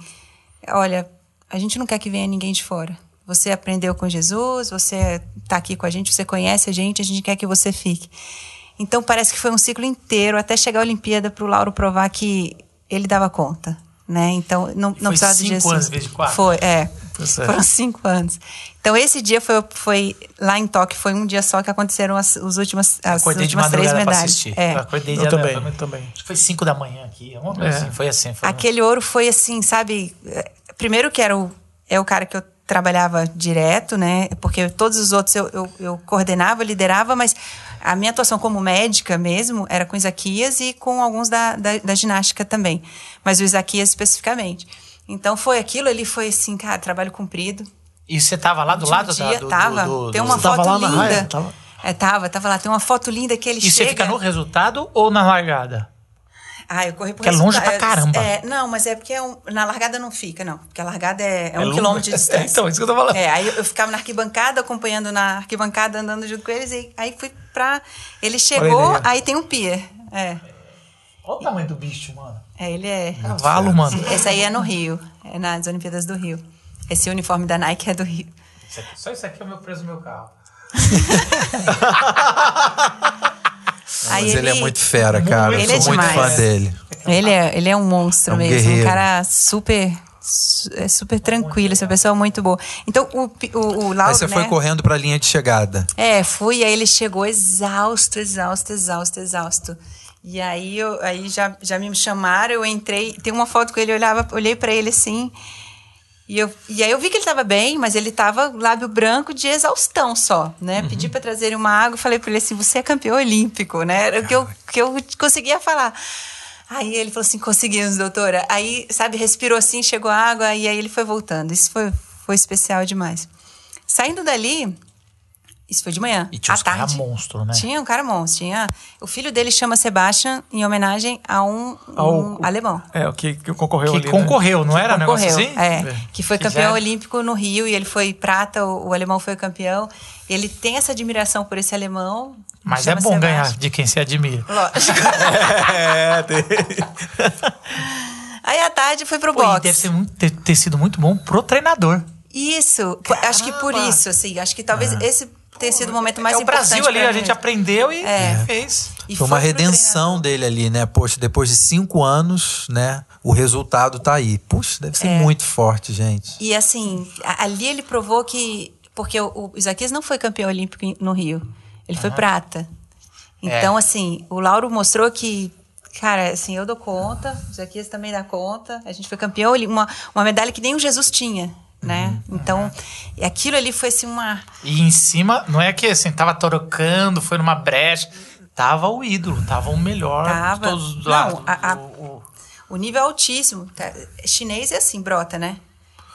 Olha, a gente não quer que venha ninguém de fora. Você aprendeu com Jesus, você tá aqui com a gente, você conhece a gente, a gente quer que você fique. Então parece que foi um ciclo inteiro até chegar a Olimpíada pro Lauro provar que ele dava conta. Né? Então não, não precisava de Jesus. anos em vez de quatro? Foi, é. Certo. Foram cinco anos. Então, esse dia foi, foi lá em Tóquio, foi um dia só que aconteceram as, os últimas, as Acordei de últimas três medalhas. assistir. É. Eu acordei Eu de também, foi- eu também. Acho que foi 5 da manhã aqui. Uma É. assim, foi assim. Foi Aquele ouro foi assim, sabe? é, Primeiro que era o, é o cara que eu trabalhava direto, né? Porque todos os outros eu, eu, eu coordenava, liderava, mas a minha atuação como médica mesmo era com Isaquias e com alguns da, da, da ginástica também. Mas o Isaquias especificamente. Então foi aquilo ali, foi assim, cara, trabalho cumprido. E você tava lá do Último lado da, dia, do, tava. do, do- Tem uma tava foto na linda. raia? Tava- É, tava, tava lá. Tem uma foto linda que ele E chega. você fica no resultado ou na largada? Ah, eu corri por Que é longe pra caramba. É, não, mas é porque é um- na largada não fica, não. Porque a largada é, é um longe. quilômetro de distância. então, isso que eu tô falando. É, aí eu- ficava na arquibancada, acompanhando na arquibancada, andando junto com eles, e aí fui pra. Ele chegou, ele aí tem um pier. É. Olha o tamanho do bicho, mano. É, ele é. Cavalo, mano. Esse aí é no Rio, é nas Olimpíadas do Rio. Esse uniforme da Nike é do Rio. Isso aqui- Só isso aqui é o meu preço do meu carro. Aí Mas ele, é muito fera, cara. Ele eu é sou muito demais. fã dele. Ele é, ele é um monstro É um mesmo, guerreiro. um cara super, su- é super tranquilo, essa pessoa é muito boa. Então, o, o, o Lauro, Aí você foi né? correndo pra linha de chegada. É, fui, aí ele chegou exausto, exausto, exausto, exausto. E aí, eu, aí já, já me chamaram, eu entrei, tem uma foto com ele, eu olhava, olhei pra ele assim, e, eu, e aí eu vi que ele tava bem, mas ele tava lábio branco de exaustão só, né? Pedi pra trazerem uma água, falei pra ele assim, você é campeão olímpico, né? Era o que eu, que eu conseguia falar. Aí ele falou assim, conseguimos, doutora. Aí, sabe, respirou assim, chegou a água, e aí ele foi voltando. Isso foi, foi especial demais. Saindo dali, isso foi de manhã. E tinha uns cara monstro, né? Tinha um cara monstro. Tinha, o filho dele chama Sebastian em homenagem a um, um Ao- alemão. É, o que, que concorreu Que ali. né? concorreu, não era um negócio Concorreu, assim? é, que foi campeão Fizeram. olímpico no Rio e ele foi prata, o, o alemão foi campeão. Ele tem essa admiração por esse alemão. Mas é bom ganhar de quem se admira. Lógico. É, Aí à tarde foi pro Pô, boxe. deve ser muito- ter, ter sido muito bom pro treinador. Isso, p- acho que por Caramba! isso, assim, acho que talvez esse tenha sido o momento mais é o importante. Brasil ali, a gente aprendeu e É. fez. E Foi uma redenção dele ali, né? Poxa, depois de cinco anos, né? O resultado tá aí. Puxa, deve ser É. muito forte, gente. E assim, ali ele provou que. Porque o, o Isaquias não foi campeão olímpico no Rio. Ele foi prata. Então, assim, o Lauro mostrou que, cara, assim, eu dou conta, o Isaquias também dá conta. A gente foi campeão, uma, uma medalha que nem o Jesus tinha, né? Então, e aquilo ali foi assim uma. E em cima, não é que assim, tava trocando, foi numa brecha. Tava o ídolo, tava o melhor Tava. de todos os Não, lados. a- a- O- o- nível é altíssimo. Tá? Chinês é assim, brota, né?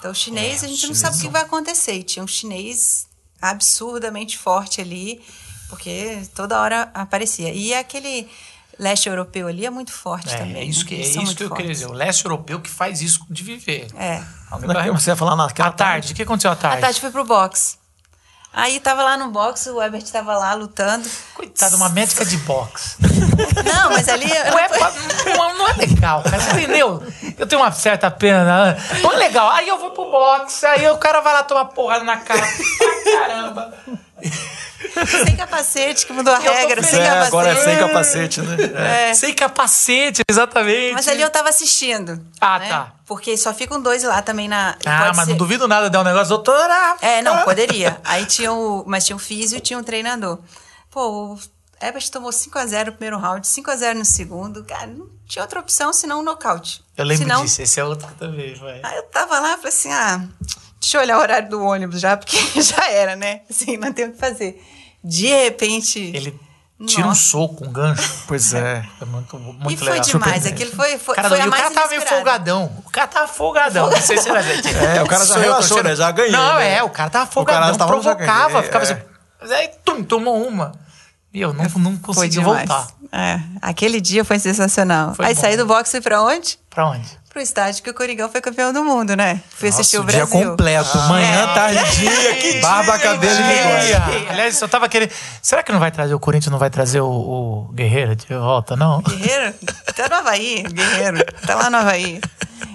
Então, chinês, É, a gente não sabe o que não. vai acontecer. E Tinha um chinês absurdamente forte ali, porque toda hora aparecia. E aquele leste europeu ali é muito forte é, também. é isso né? que, é isso que eu queria dizer. O leste europeu que faz isso de viver. É. Alguém Você ia falar naquela À tarde, o que aconteceu à tarde? A Tati foi pro boxe. Aí tava lá no boxe, o Herbert tava lá lutando. Coitada, uma médica de boxe. Não, mas ali. Não é, não, não é legal, cara. Você entendeu? Eu tenho uma certa pena. Não é legal. Aí eu vou pro boxe, aí o cara vai lá tomar porrada na cara. Caramba. Sem capacete, que mudou a Eu regra, sem É, capacete. agora é sem capacete, né? É. Sem capacete, exatamente. Mas ali eu tava assistindo. Ah, né? tá. Porque só ficam dois lá também na. Ah, pode mas ser- não duvido nada de dar um negócio, doutora. É, não, poderia. Aí tinha o. Mas tinha o físio e tinha o treinador. Pô, o Herbert tomou 5x0 no primeiro round, 5x0 no segundo. Cara, não tinha outra opção senão um nocaute. Eu lembro senão, disso, esse é outro que também, vai. Aí eu tava lá e falei assim: ah, deixa eu olhar o horário do ônibus já, porque já era, né? Assim, não tem o que fazer. De repente. Ele tira um Nossa. soco, um gancho. Pois é. É muito, muito E foi legal. demais. Aquilo foi, foi, Cara, foi a o mais cara tava meio folgadão. O cara tava folgadão. Não sei se era gente. É, o cara já relaxou, né? Já ganhei, Não, né? é, o cara tava O folgadão, cara provocava, ganhei, ficava é. assim. Mas aí, tum, tomou uma. E eu não, não consegui voltar. É, aquele dia foi sensacional. Foi Aí bom. saí do boxe e fui pra onde? Pra onde? Pro estádio que o Coringão foi campeão do mundo, né? Fui assistir o Nossa, dia Brasil. completo. Manhã, É. tarde, dia, que barba, cabelo e bigode. Queria. Aliás, eu tava querendo. Será que não vai trazer o Corinthians, não vai trazer o, o Guerreiro de volta, não? Guerreiro? Tá no Havaí, Guerreiro. Tá lá no Havaí.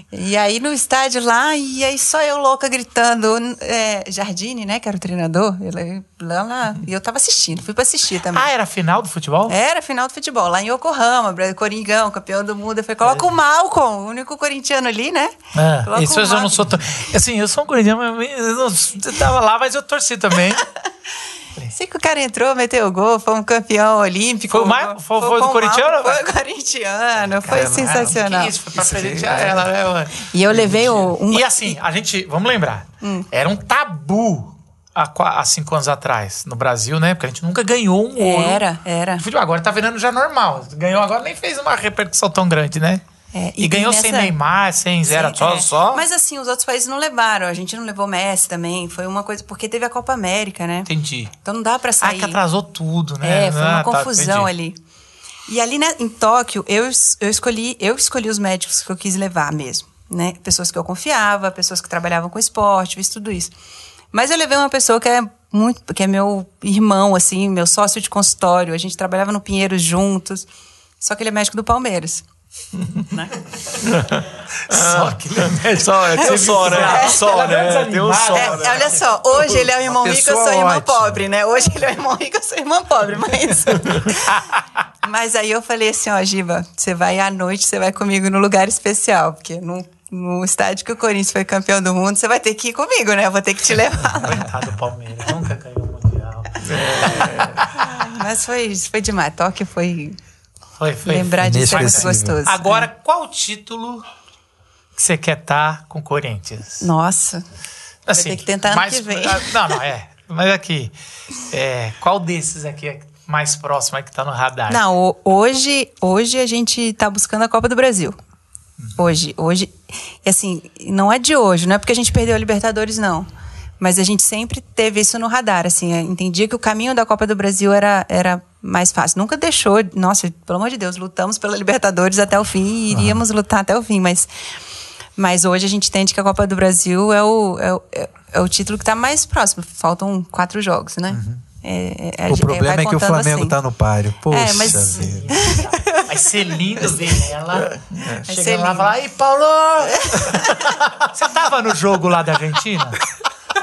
E aí no estádio lá, e aí só eu louca gritando. É, Jardine, né? Que era o treinador. Ele, lá, lá. E eu tava assistindo, fui pra assistir também. Ah, era final do futebol? Era final do futebol, lá em Yokohama, Coringão, campeão do mundo. Eu falei, coloca o Malcolm, o único corintiano ali, né? É, Coloca isso eu já não sou. Assim, eu sou um corintiano, mas eu não- você tava lá, mas eu torci também. Sei que o cara entrou, meteu o gol, foi um campeão olímpico. Foi o mais- foi- foi do com o corintiano? Foi corintiano, foi sensacional. Que isso, foi pra presentear ela, né, mano? E eu levei o. Um, E assim, a gente, vamos lembrar, Hum. era um tabu há, cinco anos atrás no Brasil, né? Porque a gente nunca ganhou um ouro. Era, era. Agora tá virando já normal. Ganhou agora, nem fez uma repercussão tão grande, né? É, e, e ganhou nessa- sem Neymar, sem zero, só, é. só. Mas assim, os outros países não levaram. A gente não levou Messi também. Foi uma coisa. Porque teve a Copa América, né? Entendi. Então não dá pra Ah, sair. que atrasou tudo, né? É, foi uma Ah, tá, confusão entendi. ali. E ali né, em Tóquio, eu, eu escolhi eu escolhi os médicos que eu quis levar mesmo, né? Pessoas que eu confiava, pessoas que trabalhavam com esporte, fiz tudo isso. Mas eu levei uma pessoa que é muito, que é meu irmão assim, meu sócio de consultório, a gente trabalhava no Pinheiros juntos. Só que ele é médico do Palmeiras. Só que ele é. Só, é, um só, né? É. Só, Ela deu né? Tem um só, É, né? olha só, hoje ele é o irmão rico, eu sou irmã ótima. pobre, né? Hoje ele é o irmão rico, eu sou irmã pobre, mas. mas aí eu falei assim: ó, Giba, você vai à noite, você vai comigo no lugar especial, porque não, no estádio que o Corinthians foi campeão do mundo, você vai ter que ir comigo, né? Eu vou ter que te levar. Coitado do Palmeiras, nunca ganhou o Mundial. Mas foi, foi demais. Toque foi. Foi, foi. Lembrar disso é muito gostoso. Agora, qual título que você quer estar com o Corinthians? Nossa. Assim, ter que tentar ano que vem. ah, Não, não, é. Mas aqui, é, qual desses aqui é mais próximo aí que tá no radar? Não, hoje, hoje a gente tá buscando a Copa do Brasil. Hoje, hoje. E assim, não é de hoje, não é porque a gente perdeu a Libertadores, não. Mas a gente sempre teve isso no radar, assim. é, Entendia que o caminho da Copa do Brasil era, era mais fácil. Nunca deixou. Nossa, pelo amor de Deus, lutamos pela Libertadores até o fim e iríamos lutar até o fim, mas. Mas hoje a gente entende que a Copa do Brasil é o, é o, é- é o título que está mais próximo. Faltam quatro jogos, né? É- é- O é- problema é que o Flamengo assim. tá no páreo. Poxa É, mas- vida. Vai ser lindo ver ela chegando lá e falar: Ei, Paulo! Você tava no jogo lá da Argentina?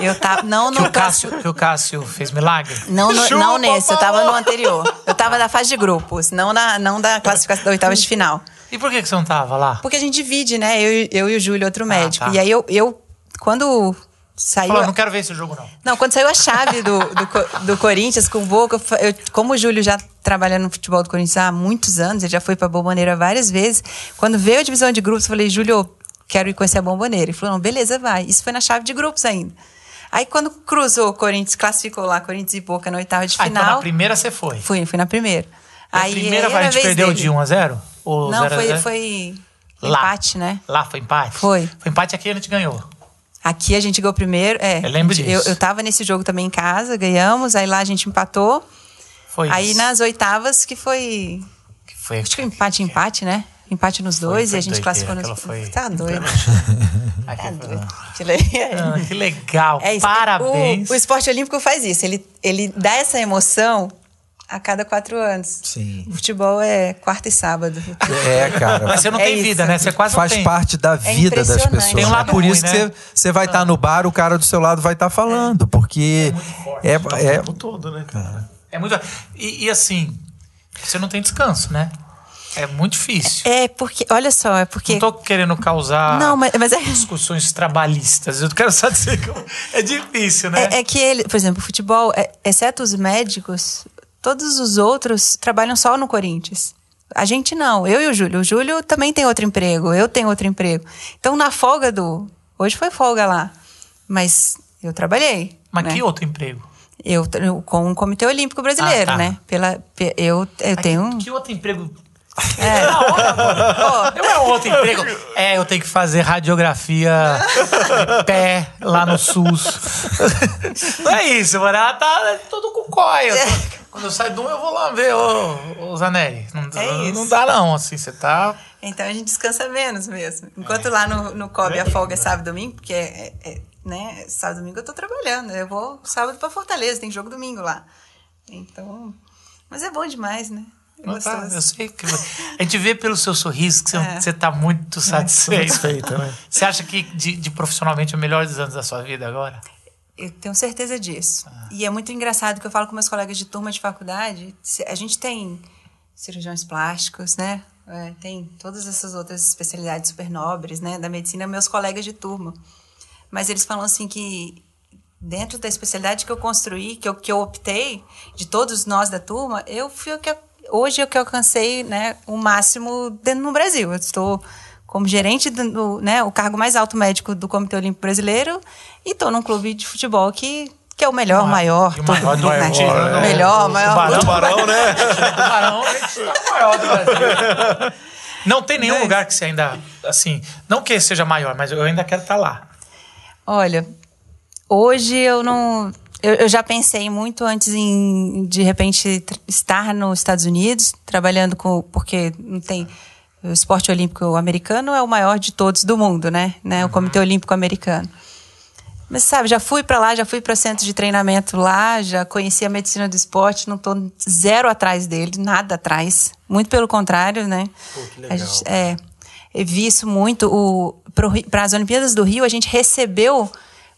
Eu tava. Não, Que no o Cássio, que o Cássio fez milagre? Não, no- Chupa, não nesse, eu tava no anterior. Eu tava na fase de grupos, não, na, não da classificação da oitava de final. E por que, que você não tava lá? Porque a gente divide, né? Eu, e- eu e o Júlio, outro médico. tá. E aí eu, eu quando saiu. Falou, não quero ver esse jogo, não. Não, quando saiu a chave do, do, do Corinthians com o Boca, eu- como o Júlio já trabalha no futebol do Corinthians há muitos anos, ele já foi pra Bomboneira várias vezes. Quando veio a divisão de grupos, eu falei, Júlio, quero ir conhecer a Bomboneira. Ele falou, não, beleza, vai. Isso foi na chave de grupos ainda. Aí quando cruzou o Corinthians, classificou lá, Corinthians e Boca na oitava de Ah, então final. na primeira você foi. Fui, fui na primeira. Na Aí, primeira aí a gente perdeu dele. de 1 a 0? Ou Não, 0 a foi, 0? foi Lá. empate, né? Lá foi empate? Foi. Foi empate aqui e a gente ganhou. Aqui a gente ganhou primeiro. É, Eu lembro eu, disso. eu tava nesse jogo também em casa, ganhamos, aí lá a gente empatou. Foi aí isso. nas oitavas que foi. Que foi Acho que empate, empate, né? Empate nos dois foi e a gente doideira, classificou nos. foi- Tá doido. Tá foi- doido. Que Ah, que legal. É isso. Parabéns. O, o esporte olímpico faz isso. Ele, ele dá essa emoção a cada quatro anos. Sim. O futebol é quarta e sábado. É, cara. Mas você não É tem isso. vida, né? Você quase Faz não tem. parte da vida das impressionante. pessoas. Tem um lado Por ruim, isso que né? você, você vai estar no bar, o cara do seu lado vai estar falando. Porque é, O é, tempo todo, né, cara? É muito. E, e assim, você não tem descanso, né? É muito difícil. É porque, olha só, é porque. Não tô querendo causar Não, mas, mas é. discussões trabalhistas. Eu quero só dizer que é difícil, né? É, é que ele, por exemplo, o futebol, é- exceto os médicos, todos os outros trabalham só no Corinthians. A gente não, eu e o Júlio. O Júlio também tem outro emprego, eu tenho outro emprego. Então, na folga do. Hoje foi folga lá. Mas eu trabalhei. Mas né? que outro emprego? Eu, com o Comitê Olímpico Brasileiro, Ah, tá. né? Pela, pe- eu, eu tenho. um- Que outro emprego? É. Pô, Não é um outro emprego. É, eu tenho que fazer radiografia em pé lá no SUS. Não é isso, mano. Ela tá tudo com. Eu tô- Quando eu saio de um, eu vou lá ver, ô, ô Zanelli. Não, É não- dá, não. Assim, você tá. Então a gente descansa menos mesmo. Enquanto lá no, no COB a folga é sábado e domingo, porque é, é- é, né, sábado e domingo eu tô trabalhando. Eu vou sábado pra Fortaleza, tem jogo domingo lá. Então. Mas é bom demais, né? É tá, eu sei que. A gente vê pelo seu sorriso que você, É. você tá muito satisfeito. Satisfeita, né? Você acha que de, de profissionalmente é o melhor dos anos da sua vida agora? Eu tenho certeza disso. E é muito engraçado que eu falo com meus colegas de turma de faculdade. A gente tem cirurgiões plásticos, né? É, tem todas essas outras especialidades super nobres, né? Da medicina, meus colegas de turma. Mas eles falam assim que dentro da especialidade que eu construí, que eu, que eu optei, de todos nós da turma, eu fui o que hoje é o que eu alcancei, né, o máximo dentro no Brasil. Eu estou como gerente do, do, né, o cargo mais alto médico do Comitê Olímpico Brasileiro e estou num clube de futebol que que é o melhor, o maior, E o maior do né? né? melhor, O maior. Tubarão. Tubarão, né? Tubarão é o maior do Brasil. Não tem nenhum lugar que você ainda, assim, não que seja maior, mas eu ainda quero estar lá. Olha, hoje eu não. Eu, eu já pensei muito antes em, de repente, estar nos Estados Unidos, trabalhando com. Porque não tem. O esporte olímpico americano é o maior de todos do mundo, né? né? O Comitê Olímpico Americano. Mas sabe, já fui para lá, já fui para centro de treinamento lá, já conheci a medicina do esporte, não estou zero atrás dele, nada atrás. Muito pelo contrário, né? A gente, é, eu vi isso muito. Para as Olimpíadas do Rio, a gente recebeu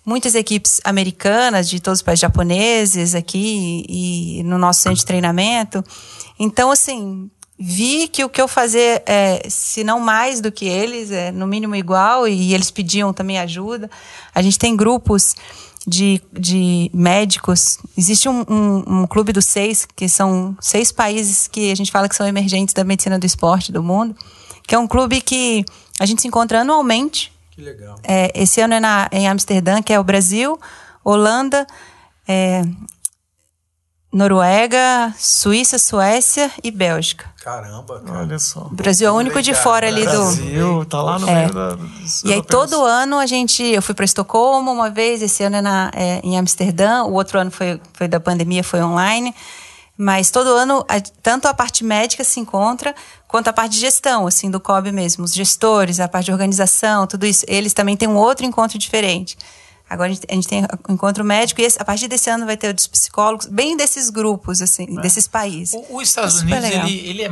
muitas equipes americanas, de todos os países japoneses aqui e no nosso centro de treinamento. Então, assim, vi que o que eu fazia, é, se não mais do que eles, é no mínimo igual, e eles pediam também ajuda. A gente tem grupos de, de médicos. Existe um, um, um clube dos seis, que são seis países que a gente fala que são emergentes da medicina do esporte do mundo, que é um clube que a gente se encontra anualmente. Que legal. É, esse ano é na, em Amsterdã, que é o Brasil, Holanda, é, Noruega, Suíça, Suécia e Bélgica. Caramba, cara. Olha só. O Brasil é o único de Legal, fora ali do. Brasil, tá lá no É. meio da. E aí todo ano a gente, eu fui para Estocolmo uma vez, esse ano é, na, é em Amsterdã, o outro ano foi, foi da pandemia, foi online. Mas todo ano, a- tanto a parte médica se encontra, quanto a parte de gestão, assim, do COB mesmo. Os gestores, a parte de organização, tudo isso. Eles também têm um outro encontro diferente. Agora a gente, a gente tem o encontro médico e esse- a partir desse ano vai ter o dos psicólogos, bem desses grupos, assim, desses países. O- Os Estados É Unidos, ele, ele é,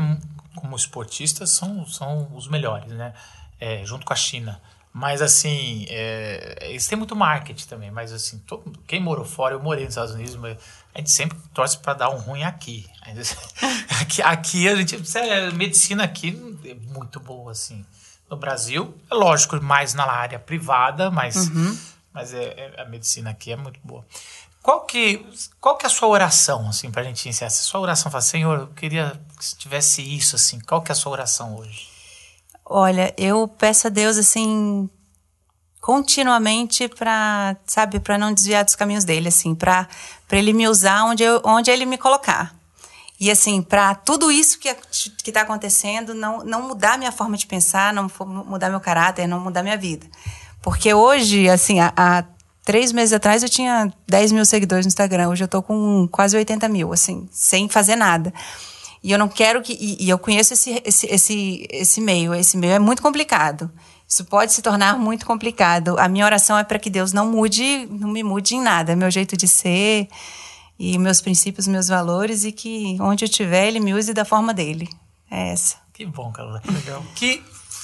como esportistas, são, são os melhores, né? É, junto com a China. Mas, assim, é, eles têm muito marketing também. Mas, assim, todo- quem morou fora, eu morei nos Estados Unidos, mas a gente sempre torce para dar um ruim aqui. aqui. Aqui a gente. sério, a medicina aqui é muito boa, assim. No Brasil, é lógico, mais na área privada, mas, Uhum. mas é, é- a medicina aqui é muito boa. Qual que, qual que é a sua oração, assim, pra gente encerrar? Se a sua oração fala, Senhor, eu queria que se tivesse isso, assim. Qual que é a sua oração hoje? Olha, eu peço a Deus assim continuamente para, sabe, para não desviar dos caminhos dele, assim, para ele me usar onde eu, onde ele me colocar. E assim, para tudo isso que que tá acontecendo não não mudar minha forma de pensar, não mudar meu caráter, não mudar minha vida. Porque hoje, assim, há, três meses atrás eu tinha 10 mil seguidores no Instagram. Hoje eu tô com quase 80 mil, assim, sem fazer nada. E eu não quero que. E, e eu conheço esse, esse, esse, esse meio. Esse meio é muito complicado. Isso pode se tornar muito complicado. A minha oração é para que Deus não mude, não me mude em nada. Meu jeito de ser e meus princípios, meus valores, e que onde eu estiver, Ele me use da forma dele. É essa. Que bom, Calula. Legal. Que,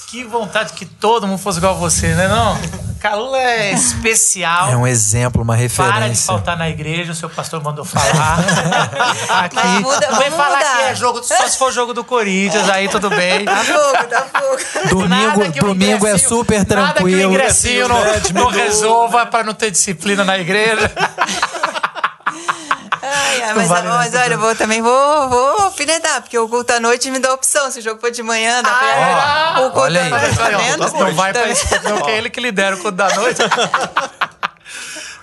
que vontade que todo mundo fosse igual a você, né? Não? Calula é especial. É um exemplo, uma Para de referência. faltar na igreja, o seu pastor mandou falar. Aqui, Mas muda- não vem falar mudar. que é jogo, só se for jogo do Corinthians, aí tudo bem. Dá fogo, dá fogo. Domingo, domingo é super Nada que o tranquilo. ingressinho não, não resolva para não ter disciplina na igreja. Ai, ai, mas, vale mas olha, eu vou, também vou, vou alfinetar, porque o culto à noite me dá opção. Se o jogo for de manhã, dá pra Ah, O culto olha à aí. noite, tá vendo? não vai pra Tá isso, não, que é ele que lidera o culto da noite.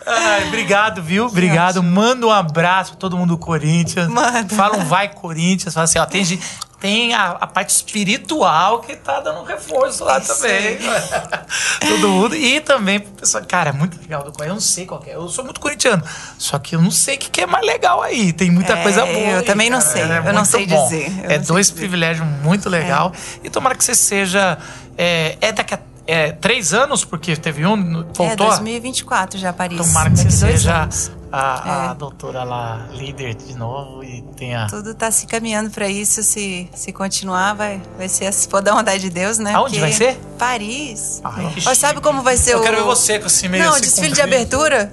Ai, obrigado, viu? Obrigado. Manda um abraço pra todo mundo do Corinthians. Manda. Fala um vai Corinthians. Fala assim, ó, tem, gente- tem a, a parte espiritual que tá dando um reforço lá também. todo mundo. E também, pessoal, cara, é muito legal do Corinthians. Eu não sei qual que é. Eu sou muito corintiano. Só que eu não sei o que, que é mais legal aí. Tem muita É, coisa boa. eu aí, também não cara. sei. É Eu não sei bom. dizer. Eu É não dois dizer. privilégios muito legal. E tomara que você seja. É, é daqui a é, três anos, porque teve um. É, Voltou. 2024 já, Paris. tomara que você Daqui dois seja anos. A, a É. doutora lá, líder de novo e tenha. Tudo tá se caminhando pra isso. Se, se continuar, vai, vai ser, se for da vontade de Deus, né? Aonde vai ser? Paris. Ó, sabe como vai ser Eu o. quero ver você com esse meio Não, assim, desfile de abertura?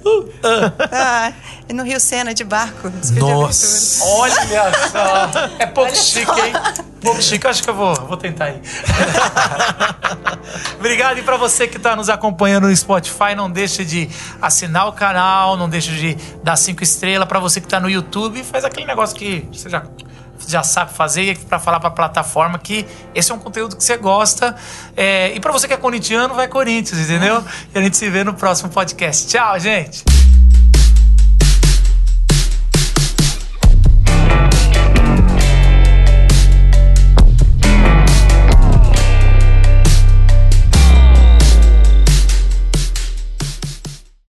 ah, é no Rio Sena, de barco. Nossa. Olha só. É pouco chique, hein? Pouco chique. Eu acho que eu vou, vou tentar ir. Obrigado. E pra você que tá nos acompanhando no Spotify, não deixe de assinar o canal, não deixe de dar cinco estrelas. Pra você que tá no YouTube, faz aquele negócio que você já, já sabe fazer e pra falar pra plataforma que esse é um conteúdo que você gosta. É, e pra você que é corintiano, vai Corinthians, entendeu? E a gente se vê no próximo podcast. Tchau, gente!